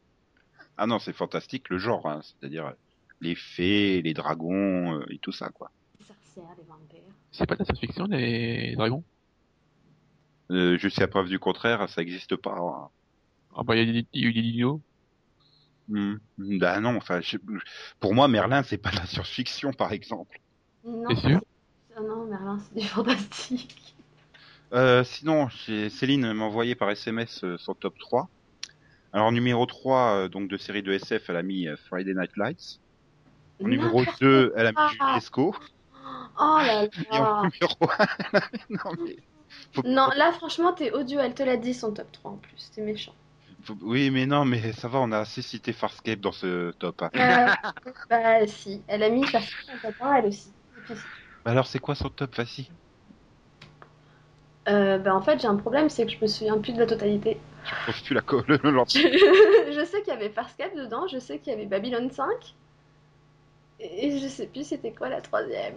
Ah non, c'est fantastique le genre, hein, c'est-à-dire les fées, les dragons euh, et tout ça quoi. Les sorcières, les vampires. C'est pas de la science-fiction, les dragons? Euh, Jusqu'à preuve du contraire, ça existe pas. hein. Ah bah, il y a des- il y a eu des dinos. Hmm. Bah non, enfin, je- pour moi, Merlin, c'est pas de la science-fiction, par exemple. Non, T'es sûr? Ah non, Merlin, c'est du fantastique. Euh, sinon, Céline m'a envoyé par SMS euh, son top 3. Alors, numéro 3, euh, donc de série de SF, elle a mis Friday Night Lights. En numéro N'importe 2, elle a mis quoi. Julie Lescaut. Oh là Et en là. numéro 1, elle a mis... Non, mais... Faut- Non, là franchement, t'es odieux, elle te l'a dit son top 3 en plus, t'es méchant. Oui, mais non, mais ça va, on a assez cité Farscape dans ce top. hein. Euh, bah si, elle a mis que son top 1, elle aussi. Bah alors, c'est quoi son top, Fassi euh, bah en fait, j'ai un problème, c'est que je me souviens plus de la totalité. Tu la colles le je sais qu'il y avait Farscape dedans, je sais qu'il y avait Babylon 5. Et je sais plus c'était quoi la troisième.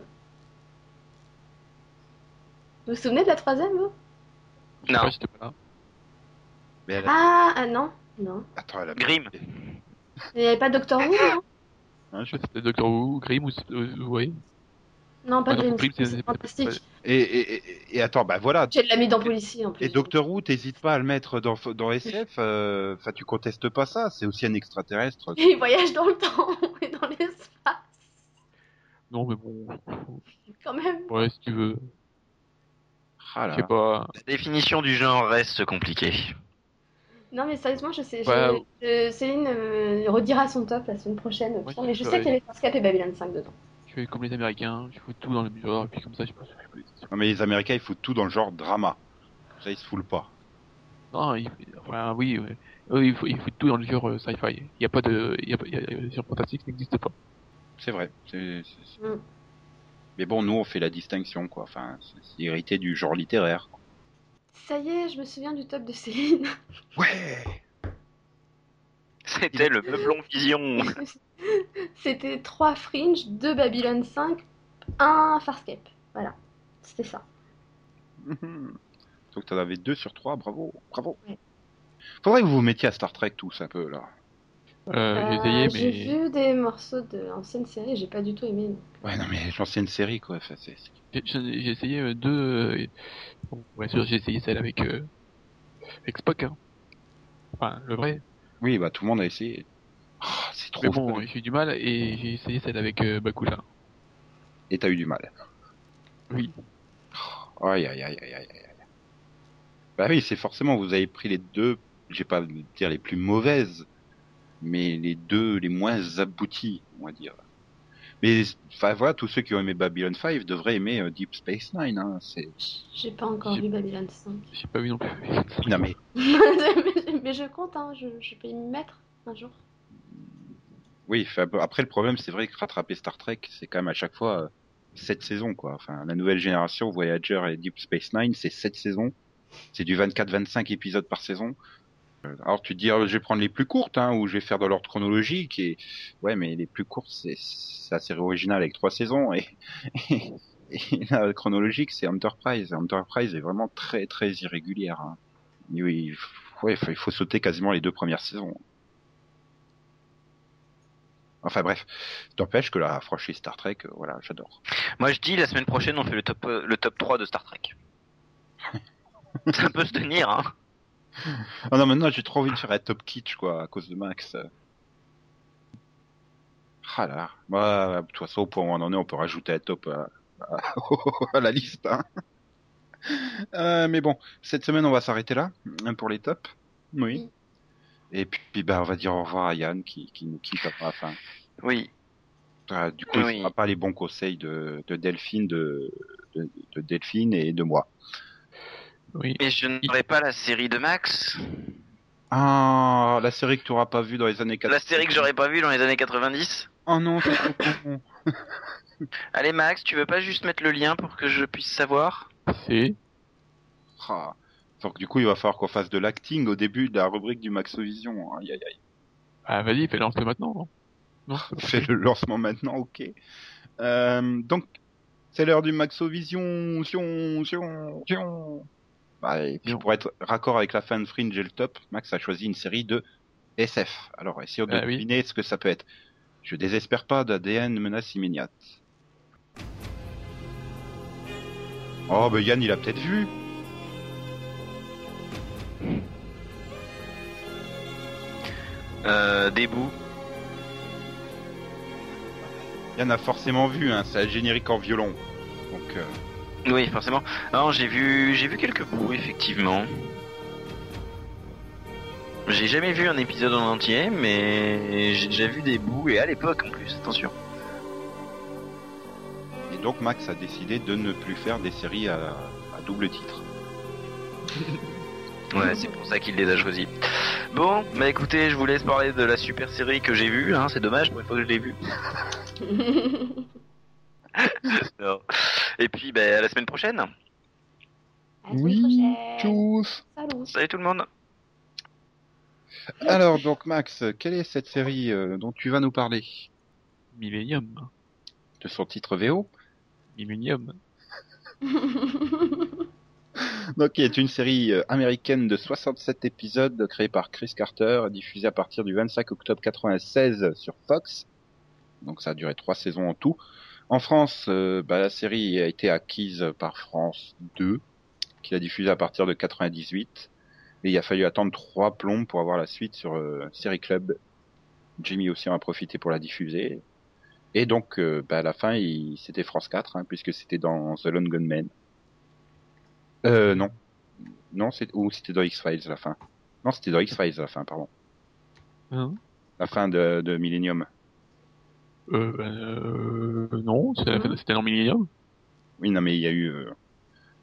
Vous vous souvenez de la troisième, vous? Non. Ouais, pas là. Mais elle a... ah, ah non, non. Attends, elle a... Grimm. Il n'y avait pas Doctor Who, non? Hein, je- Ouais, C'était Doctor Who, Grimm ou... voyez Non, pas Grimm, Grimm, c'est fantastique. Et, et, et, et attends, bah voilà, J'ai de l'ami dans Policier en plus. Et Doctor Who, t'hésites pas à le mettre dans, dans SF, euh, enfin tu contestes pas ça, c'est aussi un extraterrestre. Il voyage dans le temps et dans l'espace, Non, mais bon, quand même. ouais, si tu veux. Ah Je là. sais pas. La définition du genre reste compliquée. Non, mais sérieusement, je sais. je- Ouais. je- Céline euh, redira son top la semaine prochaine. Ouais, mais je sais qu'il y avait Farscape et Babylon 5 dedans. Je fais comme les Américains, je fous tout dans le genre, et puis comme ça, je peux. je peux- Non mais les Américains ils foutent tout dans le genre drama. Ça ils se foulent pas. Non, enfin, oui, ouais. Eux, il faut, il faut tout dans le genre euh, sci-fi. Il n'y a pas de, il y a, y a, le genre fantastique n'existe pas. C'est vrai. c'est- Mm. Mais bon, nous on fait la distinction quoi. Enfin, c'est c'est hérité du genre littéraire. Ça y est, je me souviens du top de Céline. Ouais. C'était le meublon vision. C'était 3 Fringe, 2 Babylon 5, 1 Farscape. Voilà, c'était ça. Donc t'en avais deux sur trois, bravo, bravo. Ouais. Faudrait que vous vous mettiez à Star Trek tous un peu là. Euh, j'ai Euh, J'ai mais vu des morceaux de l'ancienne série, j'ai pas du tout aimé. Ouais non mais l'ancienne série quoi. Enfin, c'est- j'ai- essayé euh, deux. euh, Bon, bien sûr, j'ai essayé celle avec, euh, avec Spock. Hein. Enfin, le vrai. Oui bah tout le monde a essayé. Ah, c'est trop Mais bon, j'ai eu du mal et j'ai essayé celle avec euh, Bakula. Et t'as eu du mal. Oui. Aïe aïe aïe aïe aïe aïe. Bah oui, c'est forcément, vous avez pris les deux, je vais pas dire les plus mauvaises, mais les deux les moins abouties, on va dire. Mais enfin voilà, tous ceux qui ont aimé Babylon 5 devraient aimer euh, Deep Space Nine. Hein. C'est... J'ai pas encore J'ai- vu Babylon 5. J'ai pas vu non plus. Non mais mais, mais je compte, hein, je, je peux y mettre un jour. Oui, après le problème, c'est vrai que rattraper Star Trek, c'est quand même à chaque fois euh, sept saisons quoi. Enfin, la nouvelle génération, Voyager et Deep Space Nine, c'est sept saisons. C'est du 24-25 épisodes par saison. Euh, Alors tu te dis, ah, je vais prendre les plus courtes, hein, ou je vais faire dans l'ordre chronologique. Et ouais, mais les plus courtes, c'est série originale avec trois saisons et, et, la chronologique, c'est Enterprise. Enterprise est vraiment très très irrégulière. Hein. Oui, il faut sauter quasiment les deux premières saisons. Enfin bref, t'empêche que la franchise Star Trek, euh, voilà, j'adore. Moi, je dis, la semaine prochaine, on fait le top, euh, le top 3 de Star Trek. Ça peut se tenir, hein. Ah non, maintenant j'ai trop envie de faire un top kitsch, quoi, à cause de Max. Ah là, bah, de toute façon, au point où on en est, on peut rajouter un top à, à- à la liste. Hein. Euh, mais bon, cette semaine, on va s'arrêter là pour les tops. Oui. Et puis, puis, bah, on va dire au revoir à Yann qui, qui nous quitte après la fin. Oui. Euh, du coup, il Oui. ne fera pas les bons conseils de, de Delphine, de, de, de Delphine et de moi. Oui. Et je n'aurai pas la série de Max. Ah, la série que tu n'auras pas vue dans les années 80. La série que j'aurais pas vue dans les années 90. Oh non, c'est trop con. Allez Max, tu veux pas juste mettre le lien pour que je puisse savoir? C'est. Ah. Donc du coup, il va falloir qu'on fasse de l'acting au début de la rubrique du Maxovision. Aïe, aïe, aïe. Ah, vas-y, fais lance maintenant. Non, Fais le lancement maintenant, ok. Euh, donc, c'est l'heure du Maxovision. Sion, sion, sion. Bah, et puis pour être raccord avec la fin de Fringe et le top, Max a choisi une série de SF. Alors, essayons de Ah oui. deviner ce que ça peut être. Je désespère pas d'ADN menace immédiate. Oh, bah Yann, il a peut-être vu. Euh, Des bouts. Yann a forcément vu, hein, c'est un générique en violon. Donc, euh, Oui, forcément. Non, j'ai vu, j'ai vu quelques bouts, effectivement. J'ai jamais vu un épisode en entier, mais j'ai déjà vu des bouts, et à l'époque en plus, attention. et donc Max a décidé de ne plus faire des séries à, à double titre. Ouais, c'est pour ça qu'il les a choisis. Bon, bah écoutez, je vous laisse parler de la super série que j'ai vue, hein, c'est dommage pour une fois que je l'ai vue. Non. Et puis, bah, à la semaine prochaine. À la semaine prochaine. tchuss Salut. Salut tout le monde. Alors donc Max, quelle est cette série euh, dont tu vas nous parler? Millennium. De son titre VO Millennium. Donc qui est une série euh, américaine de 67 épisodes créée par Chris Carter, diffusée à partir du 25 octobre 96 sur Fox. Donc ça a duré trois saisons en tout. En France, euh, bah, la série a été acquise par France 2, qui l'a diffusée à partir de 98. Et il a fallu attendre trois plombs pour avoir la suite sur euh, Série Club. Jimmy aussi en a profité pour la diffuser. Et donc, bah, à la fin, il- c'était France 4, hein, puisque c'était dans The Lone Gunman. Euh, non. Non, c'est, ou c'était dans X-Files la fin. Non, c'était dans X-Files la fin, pardon. Hein? La fin de, de Millennium. euh, euh, non, c'était dans Millennium? Oui, non, mais il y a eu, euh,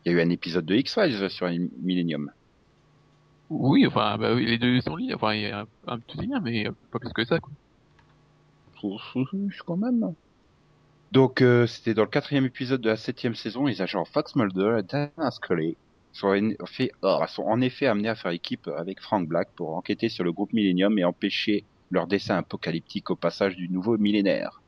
il y a eu un épisode de X-Files sur Millennium. Oui, enfin, bah les deux sont liés. Enfin, il y a un, un petit lien, mais pas plus que ça, quoi. quand même. Donc, euh, c'était dans le quatrième épisode de la septième saison, les agents Fox Mulder et Dana Scully sont, en sont en effet amenés à faire équipe avec Frank Black pour enquêter sur le groupe Millennium et empêcher leur dessin apocalyptique au passage du nouveau millénaire.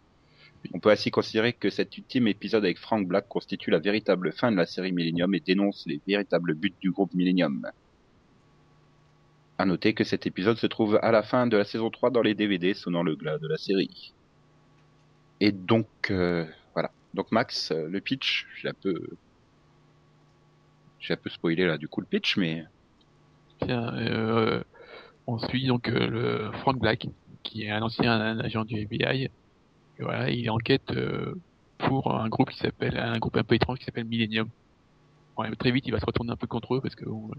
On peut ainsi considérer que cet ultime épisode avec Frank Black constitue la véritable fin de la série Millennium et dénonce les véritables buts du groupe Millennium. À noter que cet épisode se trouve à la fin de la saison 3 dans les DVD sonnant le glas de la série. Et donc, euh, voilà. Donc Max, euh, le pitch, j'ai un peu... J'ai un peu spoilé là du coup le pitch, mais... Bien, euh, on suit donc euh, le Frank Black, qui est un ancien agent du FBI. Et voilà, il enquête euh, pour un groupe qui s'appelle un groupe un peu étrange qui s'appelle Millennium. Très vite, il va se retourner un peu contre eux parce que bon,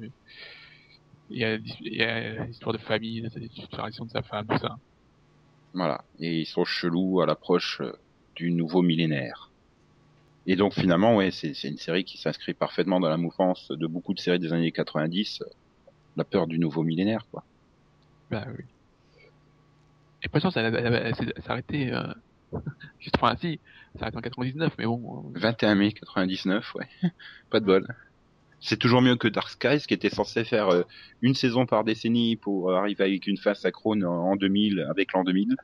il y a l'histoire de famille, la séparation de sa femme, tout ça. Voilà. Et ils sont chelous à l'approche euh, du nouveau millénaire. Et donc finalement, ouais, c'est une série qui s'inscrit parfaitement dans la mouvance de beaucoup de séries des années 90. euh, La peur du nouveau millénaire, quoi. Bah oui. Et pas chance, elle, elle, elle, elle s'est s'est arrêtée. Euh... Juste, enfin, si, ça arrête en 99, mais bon. euh, 21 mai 99, ouais. Pas de bol. C'est toujours mieux que Dark Skies, qui était censé faire euh, une saison par décennie pour arriver avec une fin synchrone en en 2000, avec l'an 2000.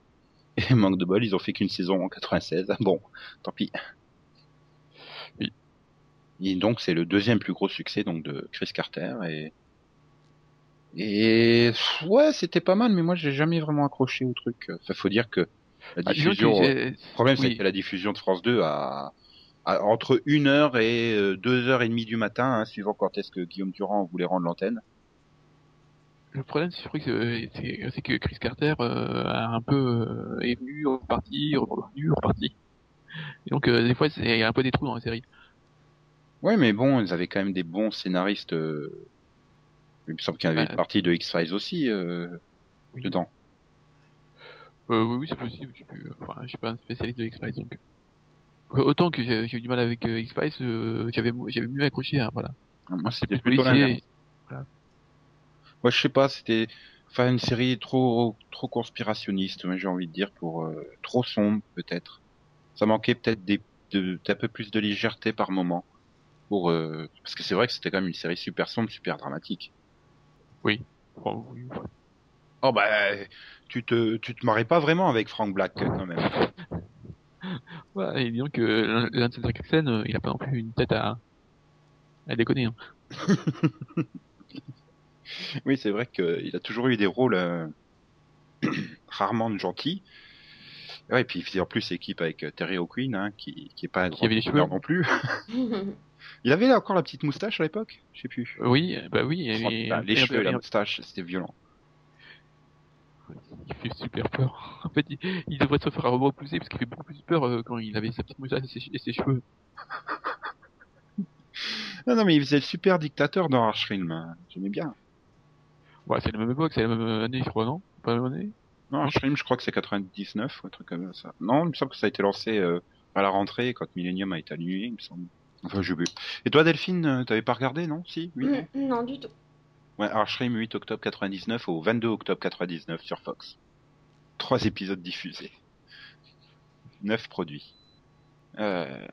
Et manque de bol, ils ont fait qu'une saison en 96. Bon, tant pis. Oui. Et donc, c'est le deuxième plus gros succès donc de Chris Carter. Et, et ouais, c'était pas mal, mais moi, j'ai jamais vraiment accroché au truc. Enfin, faut dire que la ah, diffusion... Le problème, c'est que la diffusion de France 2 à, à- entre une heure et euh, deux heures et demie du matin, hein, suivant quand est-ce que Guillaume Durand voulait rendre l'antenne. Le problème, c'est que euh, que Chris Carter euh, a un peu euh, est venu, reparti, revenu, reparti. Et donc euh, des fois, il y a un peu des trous dans la série. Ouais, mais bon, ils avaient quand même des bons scénaristes. euh, Il me semble qu'il y avait une partie de X-Files aussi euh, Oui. dedans. Euh, oui, oui, c'est possible. Je suis, plus- enfin, je suis pas un spécialiste de X-Files, donc. Euh, Autant que j'ai j'ai eu du mal avec euh, X-Files, euh, j'avais j'avais mieux accroché, hein, voilà. Moi, c'était Policier, plutôt. Moi, je sais pas, c'était enfin une série trop trop conspirationniste, j'ai envie de dire, pour euh, trop sombre peut-être. Ça manquait peut-être des de- d'un peu plus de légèreté par moment. Pour euh, parce que c'est vrai que c'était quand même une série super sombre, super dramatique. Oui, ouais. Oh bah tu te tu te marrais pas vraiment avec Frank Black quand même. Ouais, et disons que de ces Jackson, euh, il a pas non plus une tête à, à déconner. Hein. Oui, c'est vrai qu'il a toujours eu des rôles euh, rarement gentils. Ouais, et puis il faisait en plus équipe avec euh, Terry O'Quinn, hein, qui, qui est pas un Qui avait des grand cheveux. non plus. Il avait encore la petite moustache à l'époque? Je sais plus. Euh, Oui, bah oui. Putain, les et- cheveux et- la moustache, c'était violent. Il fait super peur. En fait, il, il devrait se faire repousser parce qu'il fait beaucoup plus peur euh, quand il avait sa petite moustache et ses, et ses cheveux. Non, non, mais il faisait le super dictateur dans Archrim. hein. J'aimais bien. Ouais, c'est la même époque, c'est la même année, je crois, non? Pas la même année? Non, Archrim, je crois que c'est 99 ou un truc comme ça. Non, il me semble que ça a été lancé euh, à la rentrée quand Millennium a été allumé, il me semble. Enfin, je plus. Et toi, Delphine, euh, t'avais pas regardé, non? Si Oui. Mm, non, du tout. Ouais, Archrim, 8 octobre 99 au 22 octobre 99 sur Fox. Trois épisodes diffusés. Neuf produits. Euh...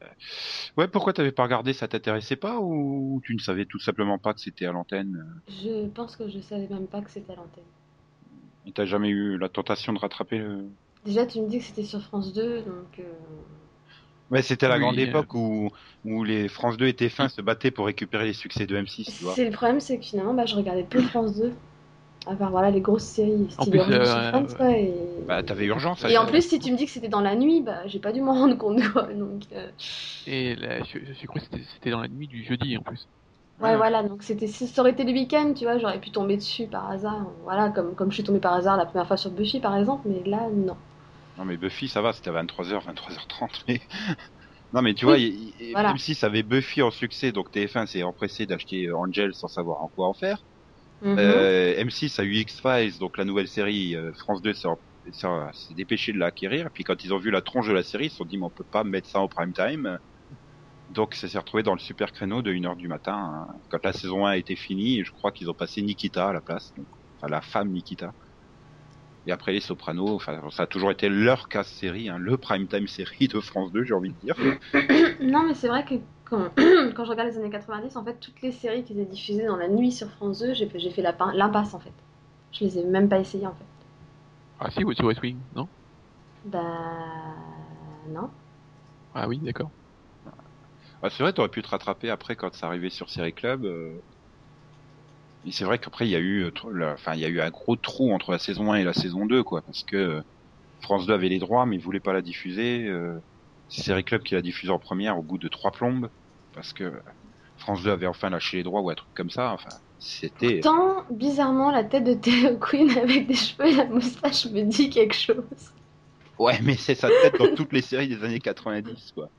Ouais, pourquoi t'avais pas regardé? Ça t'intéressait pas ou tu ne savais tout simplement pas que c'était à l'antenne? Je pense que je savais même pas que c'était à l'antenne. Et t'as jamais eu la tentation de rattraper le... Déjà, tu me dis que c'était sur France 2, donc. euh, Ouais, c'était la Oui, grande euh. époque où, où les France 2 et TF1 se battaient pour récupérer les succès de M6, tu vois. C'est le problème, c'est que finalement, bah, je regardais peu France 2. À part voilà les grosses séries, En style plus, Orange euh, et... Bah, t'avais urgence. et en plus, si tu me dis que c'était dans la nuit, bah, j'ai pas dû m'en rendre compte, quoi. Donc, euh, Et là, je, crois que c'était- c'était dans la nuit du jeudi en plus. ouais, Ouais. voilà. Donc, c'était, si ça aurait été le week-end, tu vois, j'aurais pu tomber dessus par hasard. Voilà, comme, comme je suis tombée par hasard la première fois sur Buffy, par exemple, mais là, non. Non, mais Buffy, ça va, c'était à 23h, 23h30, mais... Non, mais tu vois, il- il- voilà. même si ça avait Buffy en succès, donc TF1 s'est empressé d'acheter euh, Angel sans savoir en quoi en faire. Mhm. Euh, M6 a eu X-Files, donc la nouvelle série, euh, France 2 s'est s'est dépêché de l'acquérir, et puis quand ils ont vu la tronche de la série, ils se sont dit, mais on peut pas mettre ça au prime time. Donc ça s'est retrouvé dans le super créneau de 1h du matin, hein. quand la saison 1 a été finie, je crois qu'ils ont passé Nikita à la place, donc, enfin la femme Nikita. Et après les Sopranos, enfin ça a toujours été leur casse série, hein, le prime time série de France 2, j'ai envie de dire. Non, mais c'est vrai que quand, quand je regarde les années 90, en fait, toutes les séries qui étaient diffusées dans la nuit sur France 2, j'ai j'ai fait l'impasse, en fait. Je les ai même pas essayées, en fait. Ah si, ou sur West Wing, non? Bah. Non. Ah oui, d'accord. Ah, c'est vrai, t'aurais pu te rattraper après quand ça arrivait sur Série Club. euh. Et c'est vrai qu'après il y a eu, euh, la- enfin il y a eu un gros trou entre la saison 1 et la saison 2, quoi, parce que euh, France 2 avait les droits, mais ils voulaient pas la diffuser. euh, C'est Série Club qui l'a diffusée en première au bout de trois plombes, parce que France 2 avait enfin lâché les droits ou un truc comme ça. Enfin, c'était. Tant, bizarrement, la tête de Taylor Quinn avec des cheveux et la moustache me dit quelque chose. Ouais, mais c'est sa tête dans toutes les séries des années 90, quoi.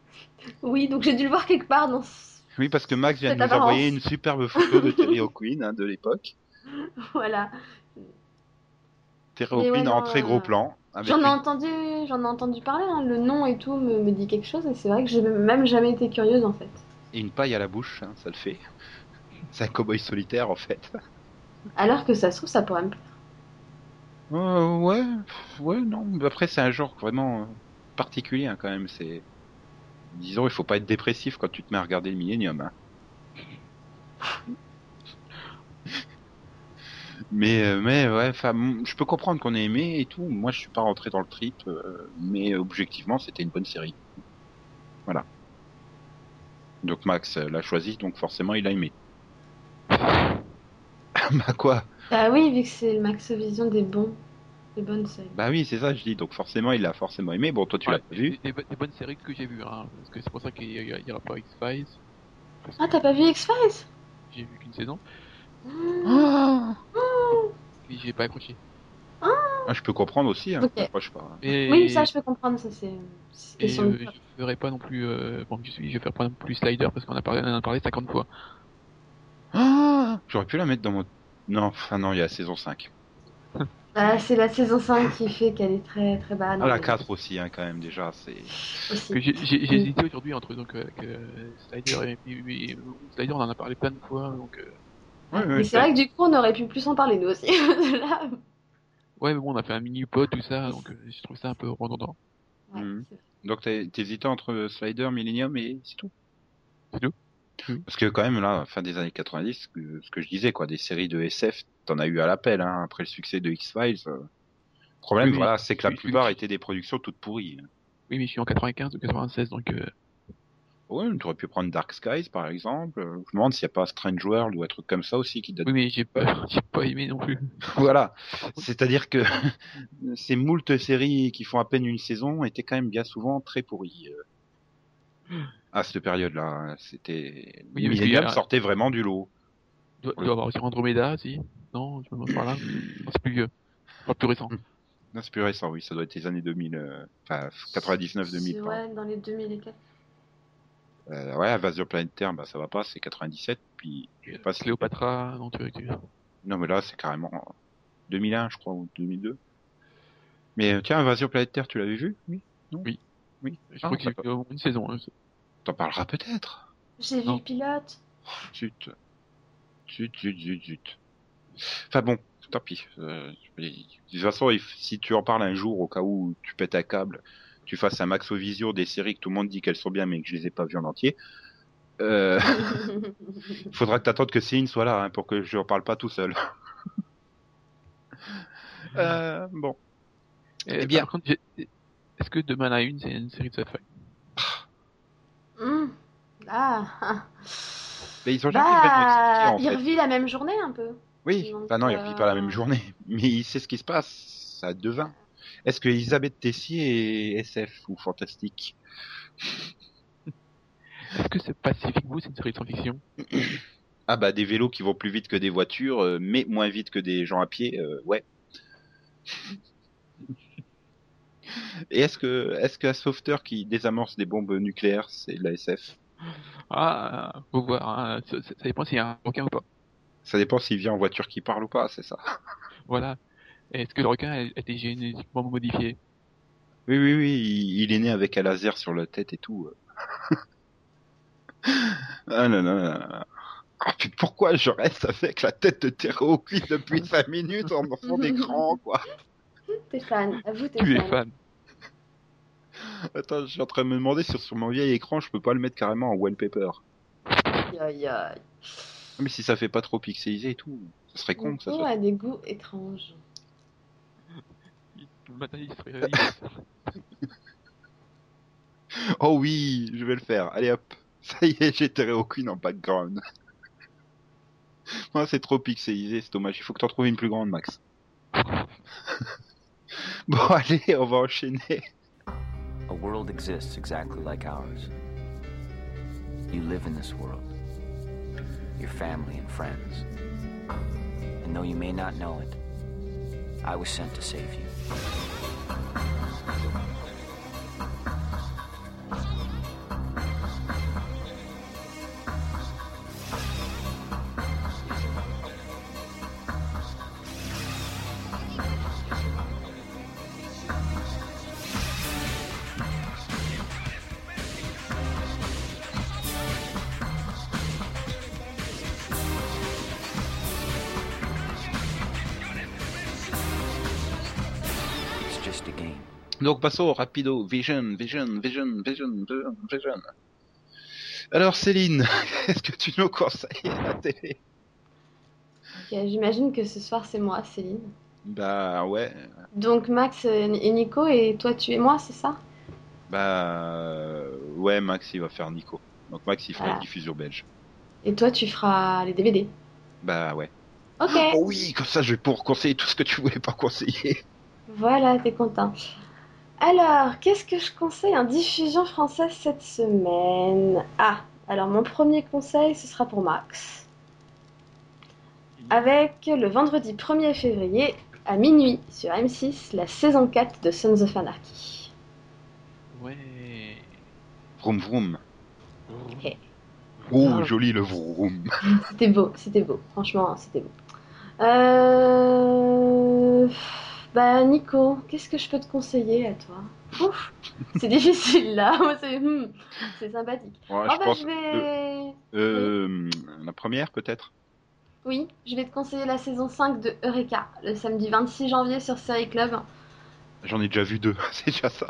Oui, donc j'ai dû le voir quelque part dans. Oui, parce que Max vient de nous envoyer une superbe photo de Terry O'Quinn hein, de l'époque. Voilà. Terry O'Quinn ouais, en très euh, gros plan. avec J'en ai entendu, j'en ai entendu parler. hein, Le nom et tout me, me dit quelque chose, et c'est vrai que j'ai même jamais été curieuse en fait. Et une paille à la bouche, hein, ça le fait. C'est un cowboy solitaire en fait. Alors que ça se trouve, ça pourrait me plaire. Euh, ouais, ouais, non. mais Après, c'est un genre vraiment euh, particulier hein, quand même. C'est, disons, il faut pas être dépressif quand tu te mets à regarder le Millennium. hein. mais, euh, mais ouais, je peux comprendre qu'on ait aimé et tout. Moi, je suis pas rentré dans le trip, euh, mais objectivement, c'était une bonne série. Voilà. Donc Max l'a choisi, donc forcément, il a aimé. bah quoi? Bah oui, vu que c'est Max Vision des bons, des bonnes séries. Bah oui, c'est ça, je dis. Donc forcément, il l'a forcément aimé. Bon, toi, tu Ouais, l'as pas vu. Des, des bo- des bonnes séries que j'ai vues, hein, parce que c'est pour ça qu'il y, a- il y aura pas X-Files. Ah, t'as pas vu X-Files? J'ai vu qu'une saison, Mmh. Oh j'ai pas accroché. Ah, je peux comprendre aussi. Hein. Ok. Moi, je sais pas. Et, Oui, ça, je peux comprendre, ça, c'est et euh, je ferai pas non plus, euh, bon, je suis, je vais faire pas non plus Slider parce qu'on a parlé, on en a parlé 50 fois. Ah, J'aurais pu la mettre dans mon. Non, enfin non, il y a la saison 5. Ah, c'est la saison 5 qui fait qu'elle est très très bas. Ah, la 4 aussi, hein, quand même, déjà. c'est aussi. Que j'ai hésité aujourd'hui entre donc euh, que Slider et, et- et- Slider, on en a parlé plein de fois, donc euh, Ouais, ouais, Mais c'est vrai que du coup, on aurait pu plus en parler nous aussi. Là, ouais, mais bon, on a fait un mini pod tout ça, donc euh, je trouve ça un peu redondant. ouais, vrai. Donc t'hésitais entre Slider, Millennium et c'est tout? C'est tout. Parce que quand même, là, fin des années 90, ce que, ce que je disais, quoi, des séries de SF, t'en as eu à l'appel, hein, après le succès de X-Files. euh. Le problème, Oui, voilà, c'est que la plupart étaient des productions toutes pourries. Oui, mais je suis en 95 ou 96, donc euh, Ouais, tu aurais pu prendre Dark Skies, par exemple. Euh, Je me demande s'il n'y a pas Strange World ou un truc comme ça aussi qui date oui, mais j'ai pas, j'ai pas aimé non plus. Voilà. C'est-à-dire que ces moultes séries qui font à peine une saison étaient quand même bien souvent très pourries. euh, À cette période-là, c'était Oui, Millennium sortait vraiment du lot. Il doit, il doit avoir aussi Andromeda, si Non, je me demande par là. Non, c'est plus vieux. Pas plus récent. Non, c'est plus récent, oui, ça doit être les années 2000, euh, enfin 99-2000. C'est- pardon. Ouais, dans les 2000 et quelques. Euh, ouais, Invasion Planétaire, bah ça va pas, c'est 97, puis je sais pas si- Cléopatra, non, tu, tu... Non, mais là, c'est carrément 2001, je crois, ou 2002. Mais euh, tiens, Invasion Planétaire, tu l'avais vu? Oui Non? Oui. Oui. Je Ah, crois qu'il y a eu au moins une saison. hein. T'en parleras peut-être. J'ai vu le pilote. Zut. Zut, zut, zut, zut. Enfin bon, tant pis. Euh, de toute façon, si tu en parles un jour, au cas où tu pètes un câble, tu fasses un Max Visio des séries que tout le monde dit qu'elles sont bien, mais que je les ai pas vues en entier, euh, il faudra que t'attendes que Céline soit là, hein, pour que je en parle pas tout seul. euh, bon. Et, Eh bien. Par contre, j'ai- est-ce que Demain à une, c'est une série de sci-fi? Ah, ah. Mais ils ont jamais expliqué, Bah, en il fait. revit la même journée un peu. Oui, Donc, enfin non, il vit pas la même journée, mais il sait ce qui se passe, ça devint. Est-ce que Elisabeth Tessier est SF ou fantastique? Est-ce que c'est Pacific Blue, c'est une série de science-fiction? Ah bah des vélos qui vont plus vite que des voitures, euh, mais moins vite que des gens à pied, euh, ouais. Et est-ce que est-ce qu'un sauveteur qui désamorce des bombes nucléaires, c'est de la SF Ah, faut voir. hein. Ça, ça- ça dépend s'il y a un requin ou pas. Ça dépend s'il vient en voiture qui parle ou pas, c'est ça. Voilà. Et Est-ce que le requin a été génétiquement modifié? Oui, oui, oui, il, il est né avec un laser sur la tête et tout. euh. ah non, non, non. non. Ah, puis pourquoi je reste avec la tête de Terreau depuis 5 minutes en fond d'écran, quoi? T'es fan, avoue t'es Tu es fan. Attends, je suis en train de me demander si sur mon vieil écran, je peux pas le mettre carrément en wallpaper. Aïe, aïe, aïe. Mais si ça fait pas trop pixelisé et tout, ce serait con que ça soit. a des goûts étranges. Le matin, il serait réaliste. Oh oui, je vais le faire. Allez hop. Ça y est, j'ai Terreau Queen en background. Moi, c'est trop pixelisé, c'est dommage. Il faut que t'en trouves une plus grande, Max. bon, allez, on va enchaîner. A world exists exactly like ours. You live in this world, your family and friends. And though you may not know it, I was sent to save you. Donc, passons rapido. Vision, Vision, Vision, Vision, Vision, Vision. Alors, Céline, est-ce que tu nous conseilles la télé? Ok, J'imagine que ce soir c'est moi, Céline. Bah, ouais. Donc Max et Nico et toi tu es moi, c'est ça? Bah, ouais, Max, il va faire Nico. Donc, Max, il fera Voilà. la diffusion belge. Et toi tu feras les DVD. Bah, ouais. Ok, Oh oui, comme ça, je vais pouvoir conseiller tout ce que tu voulais pas conseiller. voilà, t'es content. Alors, qu'est-ce que je conseille en diffusion française cette semaine? Ah, alors mon premier conseil, ce sera pour Max. Avec le vendredi 1er février, à minuit sur M6 la saison 4 de Sons of Anarchy. Ouais. Vroom vroom. Ok. Oh, joli le vroom. C'était beau, c'était beau. Franchement, c'était beau. Euh... Bah, Nico, qu'est-ce que je peux te conseiller à toi? Ouf, c'est difficile là. C'est hmm, c'est sympathique. Ouais, je bah, pense. je vais. euh, la première peut-être? Oui, je vais te conseiller la saison 5 de Eureka, le samedi 26 janvier sur Série Club. J'en ai déjà vu deux, c'est déjà ça.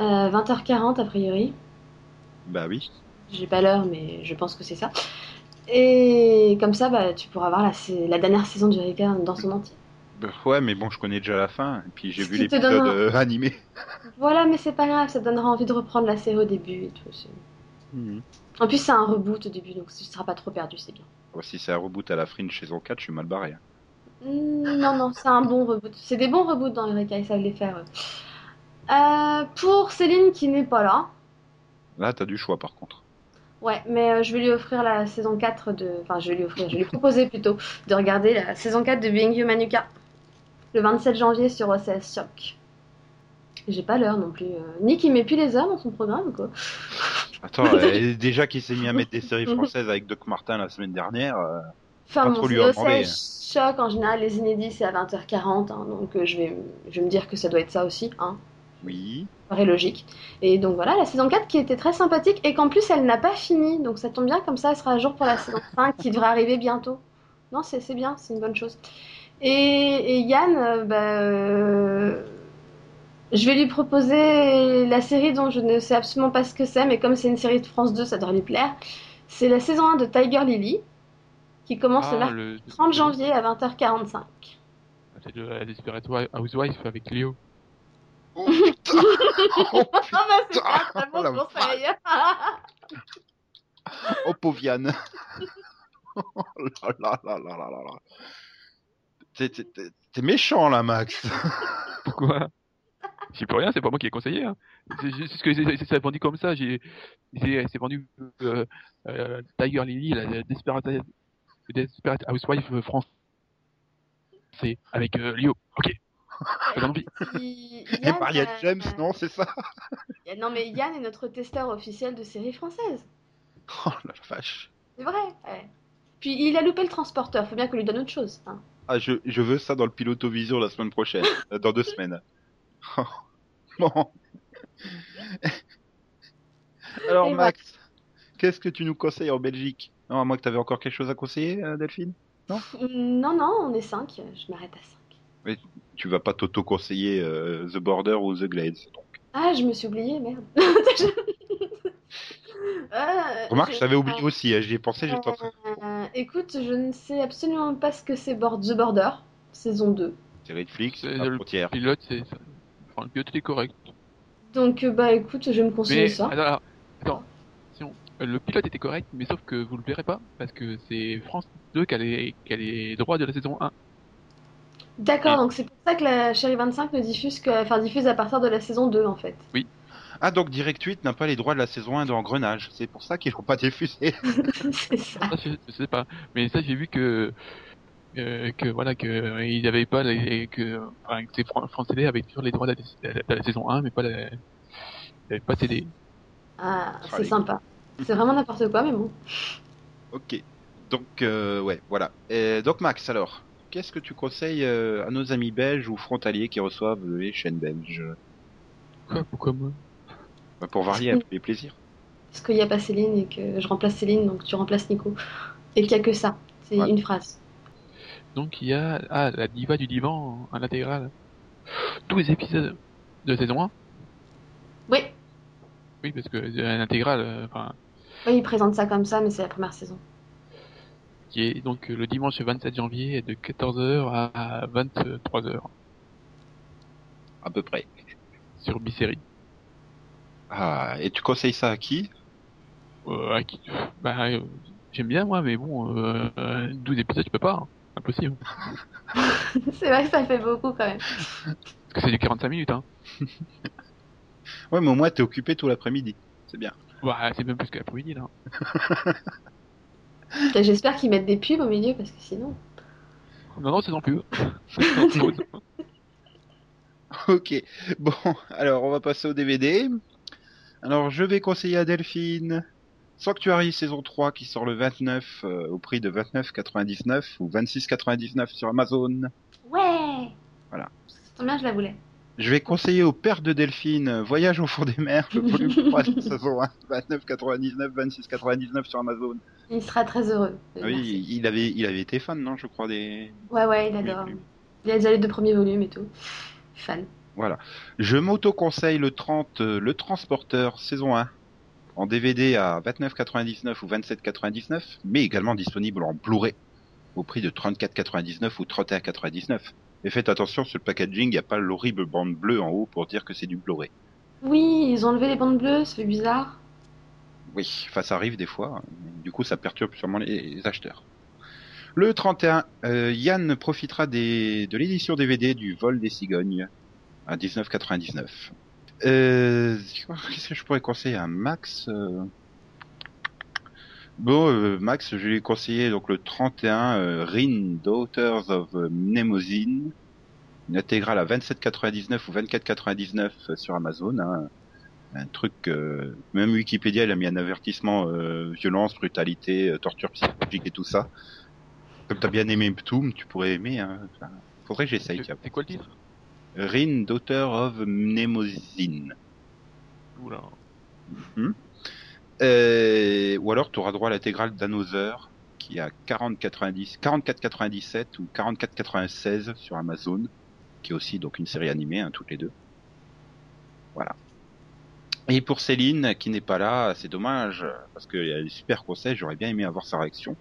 Euh, 20h40 a priori. Bah oui. J'ai pas l'heure, mais je pense que c'est ça. Et comme ça, bah, tu pourras voir la, la dernière saison d'Eureka dans son entier. Bah, ouais, mais bon, je connais déjà la fin. Et puis j'ai vu l'épisode donne un- euh, animé. Voilà, mais c'est pas grave, ça donnera envie de reprendre la série au début et tout. Mhm. En plus, c'est un reboot au début, donc tu seras pas trop perdu, c'est bien. Ouais, si c'est un reboot à la Fringe saison 4, je suis mal barré. hein. Hmm, Non, non, c'est un bon reboot. C'est des bons reboots dans Eureka, ils savent les faire. Euh, pour Céline qui n'est pas là, Là, t'as du choix par contre. ouais, mais euh, je vais lui offrir la saison 4 de. Enfin, je vais lui offrir, je vais lui proposer plutôt de regarder la saison 4 de Being Human Yuka le 27 janvier sur OCS Choc. J'ai pas l'heure non plus. euh. Nick, il met plus les heures dans son programme, quoi. Attends, euh, déjà qu'il s'est mis à mettre des séries françaises avec Doc Martin la semaine dernière. euh, Enfin, bon, OCS. Choc, en général, les inédits, c'est à 20h40, hein, donc euh, je, vais, je vais me dire que ça doit être ça aussi, hein. oui. paraît logique. Et donc voilà, la saison 4 qui était très sympathique et qu'en plus elle n'a pas fini. Donc ça tombe bien, comme ça elle sera à jour pour la saison 5 qui devrait arriver bientôt. Non, c'est c'est bien, c'est une bonne chose. Et, et Yann, euh, bah, euh, je vais lui proposer la série dont je ne sais absolument pas ce que c'est, mais comme c'est une série de France 2, ça devrait lui plaire. C'est la saison 1 de Tiger Lily qui commence le Ah, le 30 janvier à 20h45. C'est de la Desperate Housewife avec Léo. Oh putain Oh, Ah bah c'est Putain, un très bon conseil. oh pauvre Yann Oh là là là là là là là. T'es- t'es- T'es t'es méchant là, Max Pourquoi? J'y peux rien, c'est pas moi qui ai conseillé. Hein. C'est juste ce que c'est- c'est c'est vendu comme ça. J'ai, c'est c'est vendu euh, euh, Tiger Lily, la la Desperate, Desperate Housewife France. C'est avec euh, Léo. Ok. Et Yann, Maria euh, James, non, c'est ça? Non mais Yann est notre testeur officiel de séries françaises. Oh la vache C'est vrai. ouais. Puis il a loupé le transporteur, faut bien qu'on lui donne autre chose. hein. Ah, je, je veux ça dans le pilotovision la semaine prochaine, euh, dans deux semaines. Bon. Alors Et Max, qu'est-ce que tu nous conseilles en Belgique? Non, à moins que tu avais encore quelque chose à conseiller, euh, Delphine? Non, non, on est 5, je m'arrête à 5. Tu vas pas t'auto-conseiller euh, The Border ou The Glades. donc. Ah, je me suis oubliée, merde. Euh, Remarque, je t'avais oublié aussi, hein, j'y ai pensé, j'étais en train euh, écoute, je ne sais absolument pas ce que c'est The Border, saison 2. C'est Netflix, C'est la le frontière. pilote, c'est, ça- enfin, le pilote est correct. Donc, euh, bah écoute, je vais me conseiller Mais ça. attends, alors, attends, attention. Le pilote était correct, mais sauf que vous le verrez pas parce que c'est France 2 qui a les, qui a les droits de la saison 1. D'accord, donc c'est pour ça que la Chérie 25 ne diffuse que, enfin, diffuse à partir de la saison 2 en fait. Ah, donc Direct 8 n'a pas les droits de la saison 1 d'Engrenage. C'est pour ça qu'ils l'ont pas diffusé. c'est ça. Ça, je, je sais pas. Mais ça, j'ai vu que, euh, que voilà, que euh, il n'y avait pas les, que, enfin, que Fran- France Télé avait toujours les droits de la, de la saison 1, mais pas la, avait pas CD. Ah, c'est sympa. C'est vraiment n'importe quoi, mais bon. Ok. Donc, euh, ouais, voilà. Et donc, Max, alors, qu'est-ce que tu conseilles euh, à nos amis belges ou frontaliers qui reçoivent les chaînes belges? Quoi, pourquoi moi? Bah, Pour varier un peu les plaisirs. Parce qu'il n'y a pas Céline et que je remplace Céline, donc tu remplaces Nico. Et qu'il n'y a que ça. C'est Ouais. une phrase. Donc il y a, ah, la diva du divan en intégrale. 12 épisodes de saison 1. Oui, Oui, parce que euh, l'intégrale, euh, enfin, oui, il présente ça comme ça, mais c'est la première saison. qui est donc euh, le dimanche 27 janvier de 14h à 23h À peu près. sur Bisérie. Ah, et tu conseilles ça à qui? Euh, à qui- bah, euh, j'aime bien moi, mais bon, euh, euh, 12 épisodes, tu peux pas, hein. impossible. c'est vrai que ça fait beaucoup quand même. Parce que c'est du 45 minutes, hein. Ouais, mais au moins, t'es occupé tout l'après-midi. C'est bien. Bah, c'est même plus que l'après-midi, là. J'espère qu'ils mettent des pubs au milieu parce que sinon. Non, non, c'est non plus. Ok, bon, alors on va passer au DVD. Alors je vais conseiller à Delphine Sanctuary saison 3 qui sort le 29 euh, au prix de 29,99 ou 26,99 sur Amazon. Ouais Voilà. Ça tombe bien, je la voulais. Je vais conseiller au père de Delphine euh, Voyage au fond des mers, le volume 3 de saison 1, 29,99, 26,99 sur Amazon. Il sera très heureux. Oui, Merci. il avait, il avait été fan, non, je crois, des... Ouais, ouais, il adore. Il a déjà les deux premiers volumes et tout. Fan. Je m'auto-conseille le 30, euh, le Transporteur saison 1 en DVD à 29,99 ou 27,99, mais également disponible en Blu-ray au prix de 34,99 ou 31,99. Et faites attention sur le packaging, il n'y a pas l'horrible bande bleue en haut pour dire que c'est du Blu-ray. Oui, ils ont enlevé les bandes bleues, ça fait bizarre. Oui, enfin ça arrive des fois. Du coup, ça perturbe sûrement les, les acheteurs. Le 31, euh, Yann profitera des, de l'édition DVD du Vol des cigognes à 19,99. Euh, Qu'est-ce que je pourrais conseiller à Max euh? Bon, euh, Max, je lui ai conseillé donc le 31 euh, Rin Daughters of Mnemosyne, une intégrale à 27,99 ou 24,99 sur Amazon. hein. Un truc, euh, même Wikipédia, il a mis un avertissement euh, violence, brutalité, euh, torture psychologique et tout ça. Comme t'as bien aimé Ptoum, tu pourrais aimer. Hein. Enfin, faudrait que j'essaye. C'est quoi le titre? Rin, Daughter of Mnemosyne. Oula. Euh, ou alors tu auras droit à l'intégrale d'Another qui est à 40,90 44,97 ou 44,96 sur Amazon, qui est aussi donc une série animée, hein, toutes les deux. Voilà. Et pour Céline, qui n'est pas là, c'est dommage, parce qu'il y a des super conseils, j'aurais bien aimé avoir sa réaction.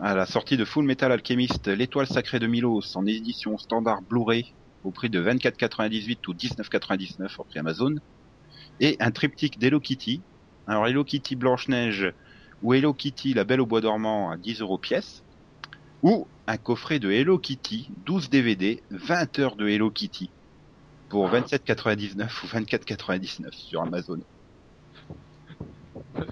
À la sortie de Full Metal Alchemist, l'étoile sacrée de Milos, en édition standard Blu-ray, au prix de 24,98 ou 19,99 au prix Amazon. Et un triptyque d'Hello Kitty, alors Hello Kitty Blanche-Neige ou Hello Kitty La Belle au Bois dormant à 10 euros pièce. Ou un coffret de Hello Kitty, 12 DVD, 20 heures de Hello Kitty pour 27,99 ou 24,99 sur Amazon.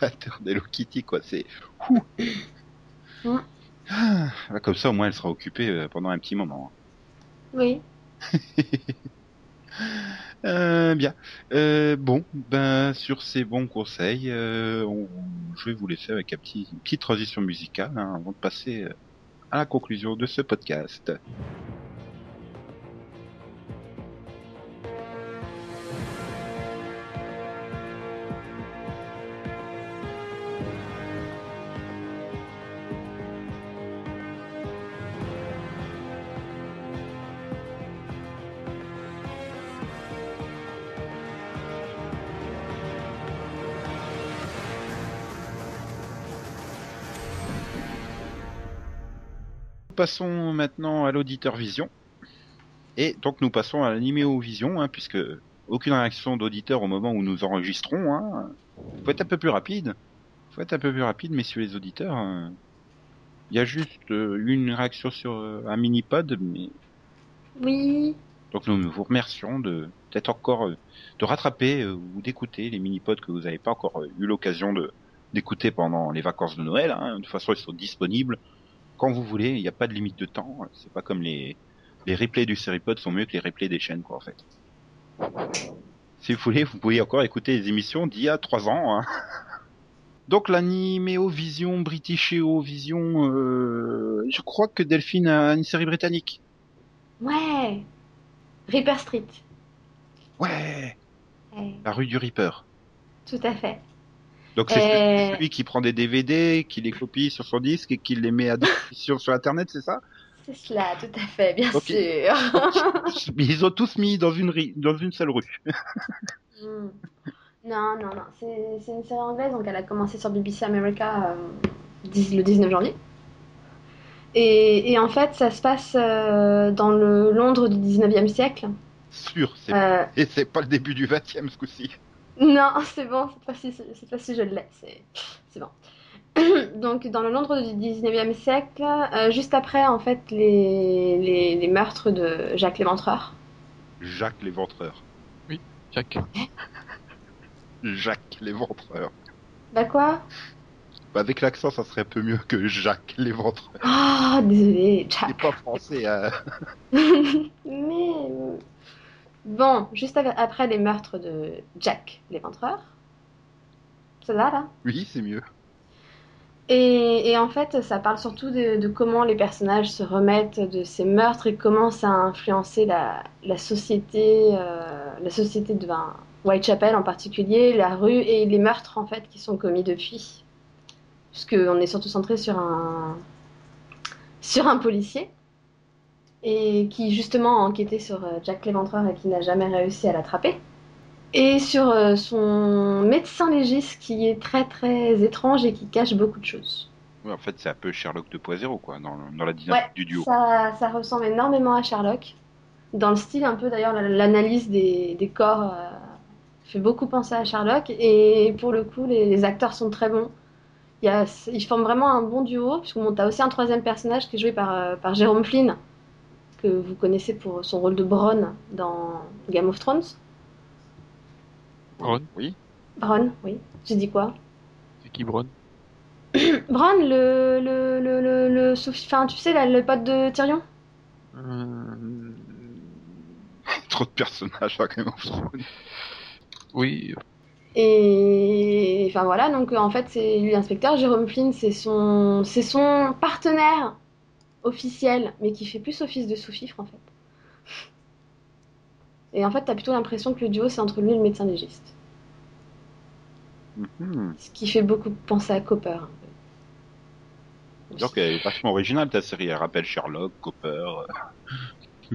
20 heures d'Hello Kitty quoi, c'est... Ouh. Ah, comme ça au moins elle sera occupée euh, pendant un petit moment. Oui. Euh, bien. Euh, bon, ben sur ces bons conseils, euh, on- je vais vous laisser avec un petit, une petite transition musicale hein, avant de passer à la conclusion de ce podcast. Passons maintenant à l'auditeur vision. Et donc nous passons à l'animéo vision, hein, puisque aucune réaction d'auditeur au moment où nous enregistrons. Hein. Faut être un peu plus rapide. Faut être un peu plus rapide, messieurs les auditeurs. hein. Il y a juste euh, une réaction sur euh, un mini-pod, mais Oui. donc nous vous remercions de peut-être encore euh, de rattraper euh, ou d'écouter les mini-pods que vous n'avez pas encore eu l'occasion de d'écouter pendant les vacances de Noël. Hein. De toute façon, ils sont disponibles quand vous voulez. Il n'y a pas de limite de temps. C'est pas comme les les replays du Seripod sont mieux que les replays des chaînes, quoi, en fait. Si vous voulez, vous pouvez encore écouter les émissions d'il y a trois ans. Hein. Donc l'animéo Vision, Britishéo Vision, euh, je crois que Delphine a une série britannique. Ouais. Reaper Street. Ouais, Ouais, la rue du Reaper. tout à fait. Donc c'est celui qui prend des DVD, qui les copie sur son disque et qui les met à disposition sur Internet, c'est ça? C'est cela, tout à fait, bien sûr. Mais ils ont tous mis dans une ri- dans une seule rue. Hmm. Non, non, non. C'est une série anglaise, donc elle a commencé sur BBC America euh, le 19 janvier. Et, et en fait, ça se passe euh, dans le Londres du 19e siècle. Sûr, c'est Euh, et c'est pas le début du 20e ce coup-ci. Non, c'est bon, cette fois-ci, cette fois-ci je l'ai, c'est c'est bon. Donc, dans le Londres du 19e siècle, euh, juste après, en fait, les, les, les meurtres de Jacques Léventreur. Jacques l'éventreur. Jack. Jacques l'éventreur. Bah quoi? Bah, avec l'accent, ça serait un peu mieux que Jacques l'éventreur. Ah, désolé, Il Jack. est pas français. hein. Mais bon, juste après les meurtres de Jack l'éventreur. Ça va là? Oui, c'est mieux. et, et en fait, ça parle surtout de, de comment les personnages se remettent de ces meurtres et comment ça a influencé la, la société, euh, la société de ben, Whitechapel en particulier, la rue et les meurtres en fait qui sont commis depuis. Puisqu'on est surtout centré sur un, sur un policier et qui justement a enquêté sur euh, Jack l'éventreur et qui n'a jamais réussi à l'attraper. Et sur euh, son médecin légiste qui est très très étrange et qui cache beaucoup de choses. Ouais, en fait, c'est un peu Sherlock 2.0, quoi, dans, dans la dynamique Ouais, du duo. Ça, ça ressemble énormément à Sherlock. Dans le style un peu d'ailleurs, la- l'analyse des, des corps euh, fait beaucoup penser à Sherlock. Et pour le coup, les, les acteurs sont très bons. Il y a, ils forment vraiment un bon duo. Puisque bon, t'as aussi un troisième personnage qui est joué par, euh, par Jérôme Flynn, que vous connaissez pour son rôle de Bronn dans Game of Thrones. Bronn Oui. Bronn, oui. J'ai dit quoi? C'est qui Bronn? Bronn, le, le, le, le, le enfin, tu sais, là, le pote de Tyrion? Euh, Trop de personnages à Game of Thrones. Oui, Et enfin voilà, donc en fait, c'est lui l'inspecteur. Jérôme Flynn, c'est son, c'est son partenaire officiel, mais qui fait plus office de sous-fifre en fait. Et en fait, t'as plutôt l'impression que le duo, c'est entre lui et le médecin légiste. Mhm. Ce qui fait beaucoup penser à Copper. Donc, elle est vachement originale ta série. Elle rappelle Sherlock, Copper. euh.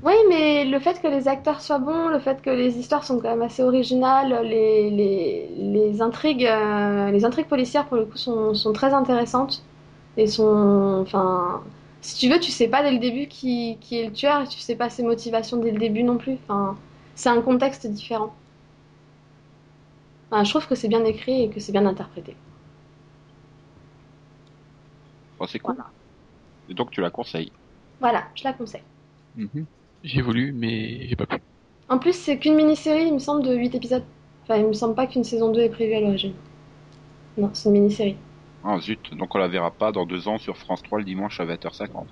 Oui, mais le fait que les acteurs soient bons, le fait que les histoires sont quand même assez originales, les, les, les intrigues, euh, les intrigues policières pour le coup sont, sont très intéressantes et sont, enfin, si tu veux, tu sais pas dès le début qui, qui est le tueur et tu sais pas ses motivations dès le début non plus. Enfin, c'est un contexte différent. Enfin, je trouve que c'est bien écrit et que c'est bien interprété. Bon, c'est cool. Voilà. Et donc, tu la conseilles. Voilà, je la conseille. Mhm. j'ai voulu, mais j'ai pas pu. En plus, c'est qu'une mini-série, il me semble, de 8 épisodes. Enfin, il me semble pas qu'une saison 2 est prévue à l'origine. Non, c'est une mini-série. Ah, zut. Donc, on la verra pas dans deux ans sur France 3 le dimanche à 20h50.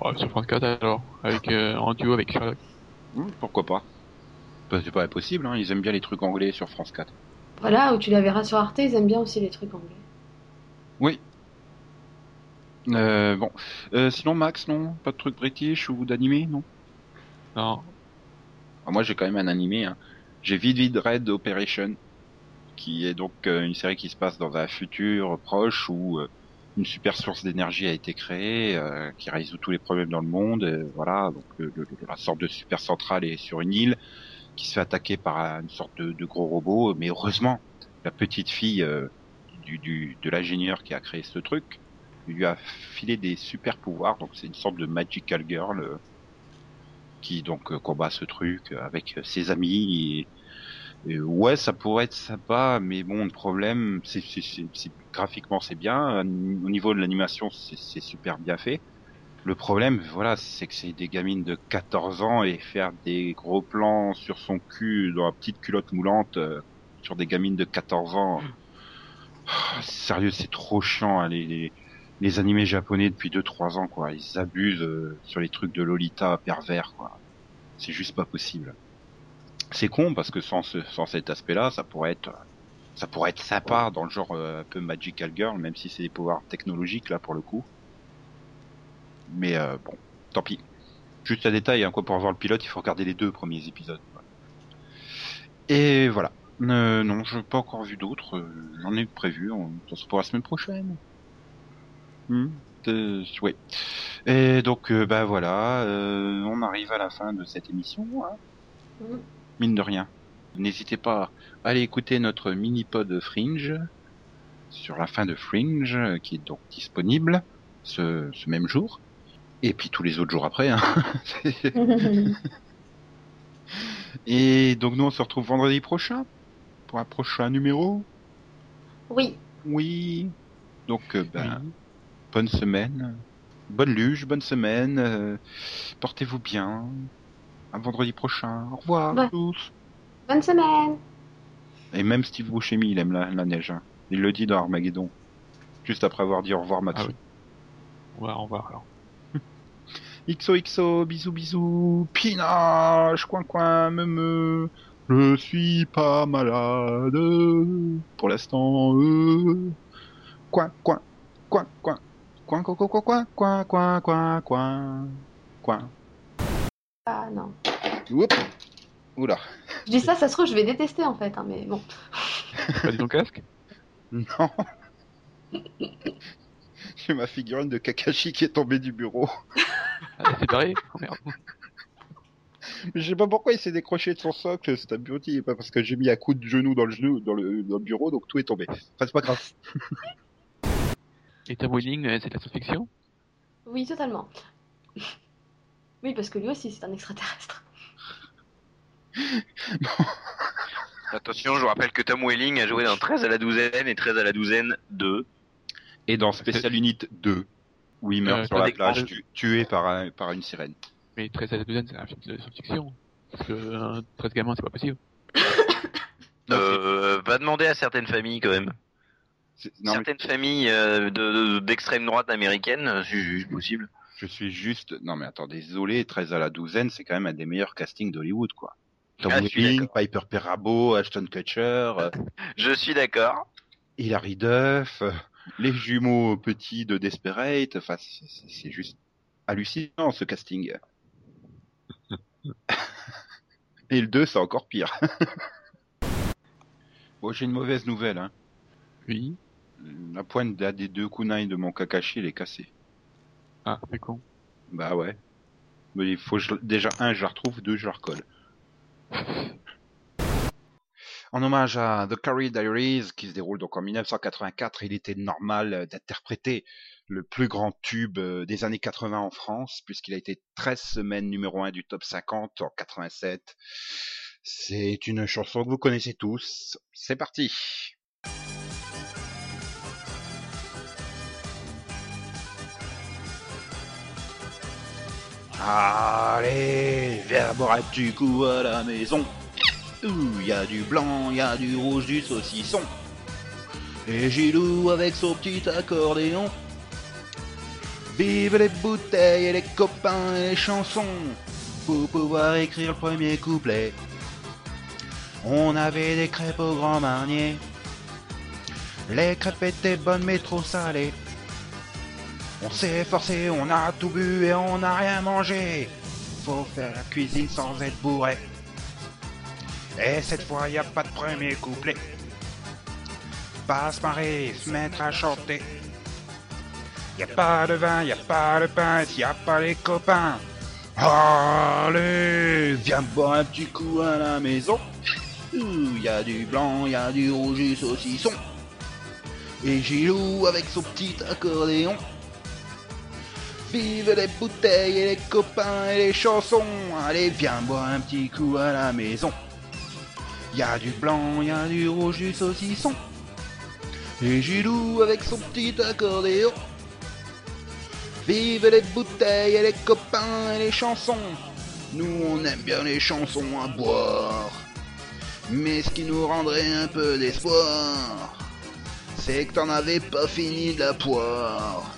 Oh, sur France 4 alors, avec euh, en duo avec Sherlock. Hmm, pourquoi pas Bah, C'est pas impossible, hein. Ils aiment bien les trucs anglais sur France 4. Voilà, où tu la verras sur Arte, ils aiment bien aussi les trucs anglais. Oui. Euh, bon. Euh, sinon, Max, non? Pas de truc british ou d'animé, non? Non, Ah, Moi, j'ai quand même un animé. Hein. J'ai Vivid Red Operation, qui est donc euh, une série qui se passe dans un futur proche où euh, une super source d'énergie a été créée, euh, qui résout tous les problèmes dans le monde. euh, voilà, donc le- le- la sorte de super centrale est sur une île qui se fait attaquer par un- une sorte de, de gros robot. Mais heureusement, la petite fille euh, du, du, de l'ingénieur qui a créé ce truc lui a filé des super pouvoirs. Donc c'est une sorte de magical girl. euh, qui donc combat ce truc avec ses amis. Et, et ouais, ça pourrait être sympa, mais bon, le problème, c'est graphiquement c'est bien, au niveau de l'animation c'est super bien fait. Le problème, voilà, c'est que c'est des gamines de 14 ans et faire des gros plans sur son cul dans la petite culotte moulante euh, sur des gamines de 14 ans. Ah, Sérieux, c'est trop chiant. hein, les, les, les animés japonais depuis 2-3 ans, quoi. Ils abusent euh, sur les trucs de Lolita pervers, quoi. C'est juste pas possible. C'est con parce que sans, ce, sans cet aspect-là, ça pourrait être, ça pourrait être sympa dans le genre euh, un peu Magical Girl, même si c'est des pouvoirs technologiques là pour le coup. Mais euh, bon, tant pis. Juste un détail, hein, quoi, pour voir le pilote, il faut regarder les deux premiers épisodes. Et voilà. Euh, non, je n'ai pas encore vu d'autres. euh, J'en ai prévu. On ça sera pour la semaine prochaine. Hmm, euh, ouais. Et donc, euh, bah voilà, euh, on arrive à la fin de cette émission. hein. Mhm. Mine de rien. N'hésitez pas à aller écouter notre mini-pod Fringe sur la fin de Fringe, qui est donc disponible ce, ce même jour. Et puis tous les autres jours après. Hein. Et donc nous on se retrouve vendredi prochain pour un prochain numéro? oui, Oui. Donc euh, ben, Oui. bonne semaine, bonne luge, bonne semaine. euh, Portez-vous bien. À vendredi prochain. Au revoir Ouais. à tous. bonne semaine Et même Steve Buscemi il aime la, la neige. hein. Il le dit dans Armageddon. Juste après avoir dit au revoir Matsu. Ah oui. Va, on va alors. XOXO, bisous bisous, pinache, coin coin, me me. Je suis pas malade. Pour l'instant, euh. Coin, coin, coin, coin. Coin, coin, coin, coin, coin, coin, coin, coin, coin. Ah non. Oups. Oula. Je dis ça, ça se trouve, je vais détester en fait, hein, mais bon. Pas dit ton casque? Non. J'ai ma figurine de Kakashi qui est tombée du bureau. Ah, c'est pareil Oh merde. Je sais pas pourquoi il s'est décroché de son socle, cet abruti, pas parce que j'ai mis un coup de genou dans le genou, dans le, dans le bureau, donc tout est tombé. Enfin, c'est pas grave. Et Tom Welling, euh, c'est de la science-fiction? Oui, totalement. Oui, parce que lui aussi, c'est un extraterrestre. Attention, je vous rappelle que Tom Welling a joué dans 13 à la douzaine et 13 à la douzaine 2. Et dans Special Unit 2, où il meurt Euh, sur la plage, tu- tué par, un, par une sirène. Mais 13 à la douzaine, c'est un film de science-fiction. Parce que euh, 13 gamins, c'est pas possible. Euh, va demander à certaines familles quand même. mais certaines familles euh, de- de- d'extrême droite américaine, euh, c'est possible. Je suis juste... Non mais attends, désolé, 13 à la douzaine, c'est quand même un des meilleurs castings d'Hollywood, quoi. Tom Ah. Piper Perabo, Ashton Kutcher, euh, Je suis d'accord. Hilary Duff, euh, les jumeaux petits de Desperate, enfin, c'est- juste hallucinant, ce casting. Et le 2, c'est encore pire. bon, j'ai une mauvaise nouvelle, hein. Oui. La pointe des deux kunai de mon Kakashi, elle est cassée. Ah, c'est con. Bah ouais. Mais il faut déjà un, je la retrouve, deux, je la recolle. En hommage à The Carrie Diaries, qui se déroule donc en 1984, il était normal d'interpréter le plus grand tube euh, des années 80 en France, puisqu'il a été 13 semaines numéro 1 du top 50 en 87. C'est une chanson que vous connaissez tous. C'est parti. Allez, viens boire un petit coup à la maison. Ouh, y a du blanc, y a du rouge, du saucisson. Et Gilou avec son petit accordéon. Vive les bouteilles et les copains et les chansons. Pour pouvoir écrire le premier couplet. On avait des crêpes au grand marnier. Les crêpes étaient bonnes mais trop salées. On s'est forcé, on a tout bu et on n'a rien mangé. Faut faire la cuisine sans être bourré. Et cette fois, y a pas de premier couplet. Pas se marrer, se mettre à chanter. Y a pas de vin, y a pas de pain, y a pas les copains. Allez, viens boire un petit coup à la maison. Ouh, y a du blanc, y a du rouge, du saucisson. Et Gilou avec son petit accordéon. Vive les bouteilles et les copains et les chansons. Allez, viens boire un petit coup à la maison. Y a du blanc, y a du rouge, du saucisson. Et Gilou avec son petit accordéon. Vive les bouteilles et les copains et les chansons. Nous, on aime bien les chansons à boire. Mais ce qui nous rendrait un peu d'espoir, c'est que t'en avais pas fini de la poire.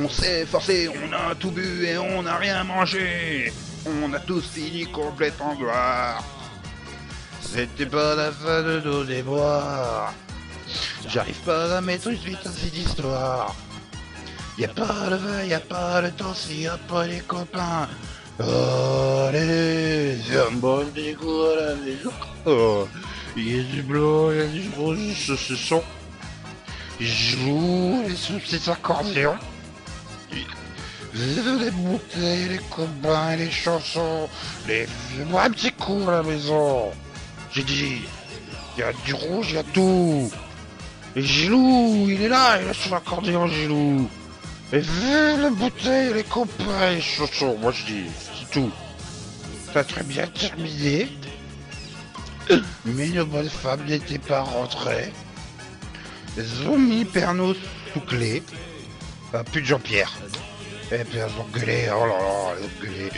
On s'est forcé, on a tout bu et on n'a rien mangé. On a tous fini complète en gloire. C'était pas la fin de nos déboires. J'arrive pas à mettre une suite à cette histoire. Y a pas le vin, y a pas le temps, s'il a pas les copains. Allez, boire un petit coup à la maison. Oh, du blanc, y a du rouge, du saucisson. Joue les sous petits accordéons. Les bouteilles, les copains les chansons. Les moi un petit coup à la maison. J'ai dit, il y a du rouge, il y a tout. Et Gilou, il est là, il est sur l'accordéon, Gilou. Et les bouteilles, les copains les chansons. Moi je dis, c'est tout. Ça très bien terminé. Mais une bonne femme n'était pas rentrée. Mis Pernod sous clé. Enfin, plus de Jean-Pierre. Et puis elles ont gueulé, oh là là, elles ont gueulé.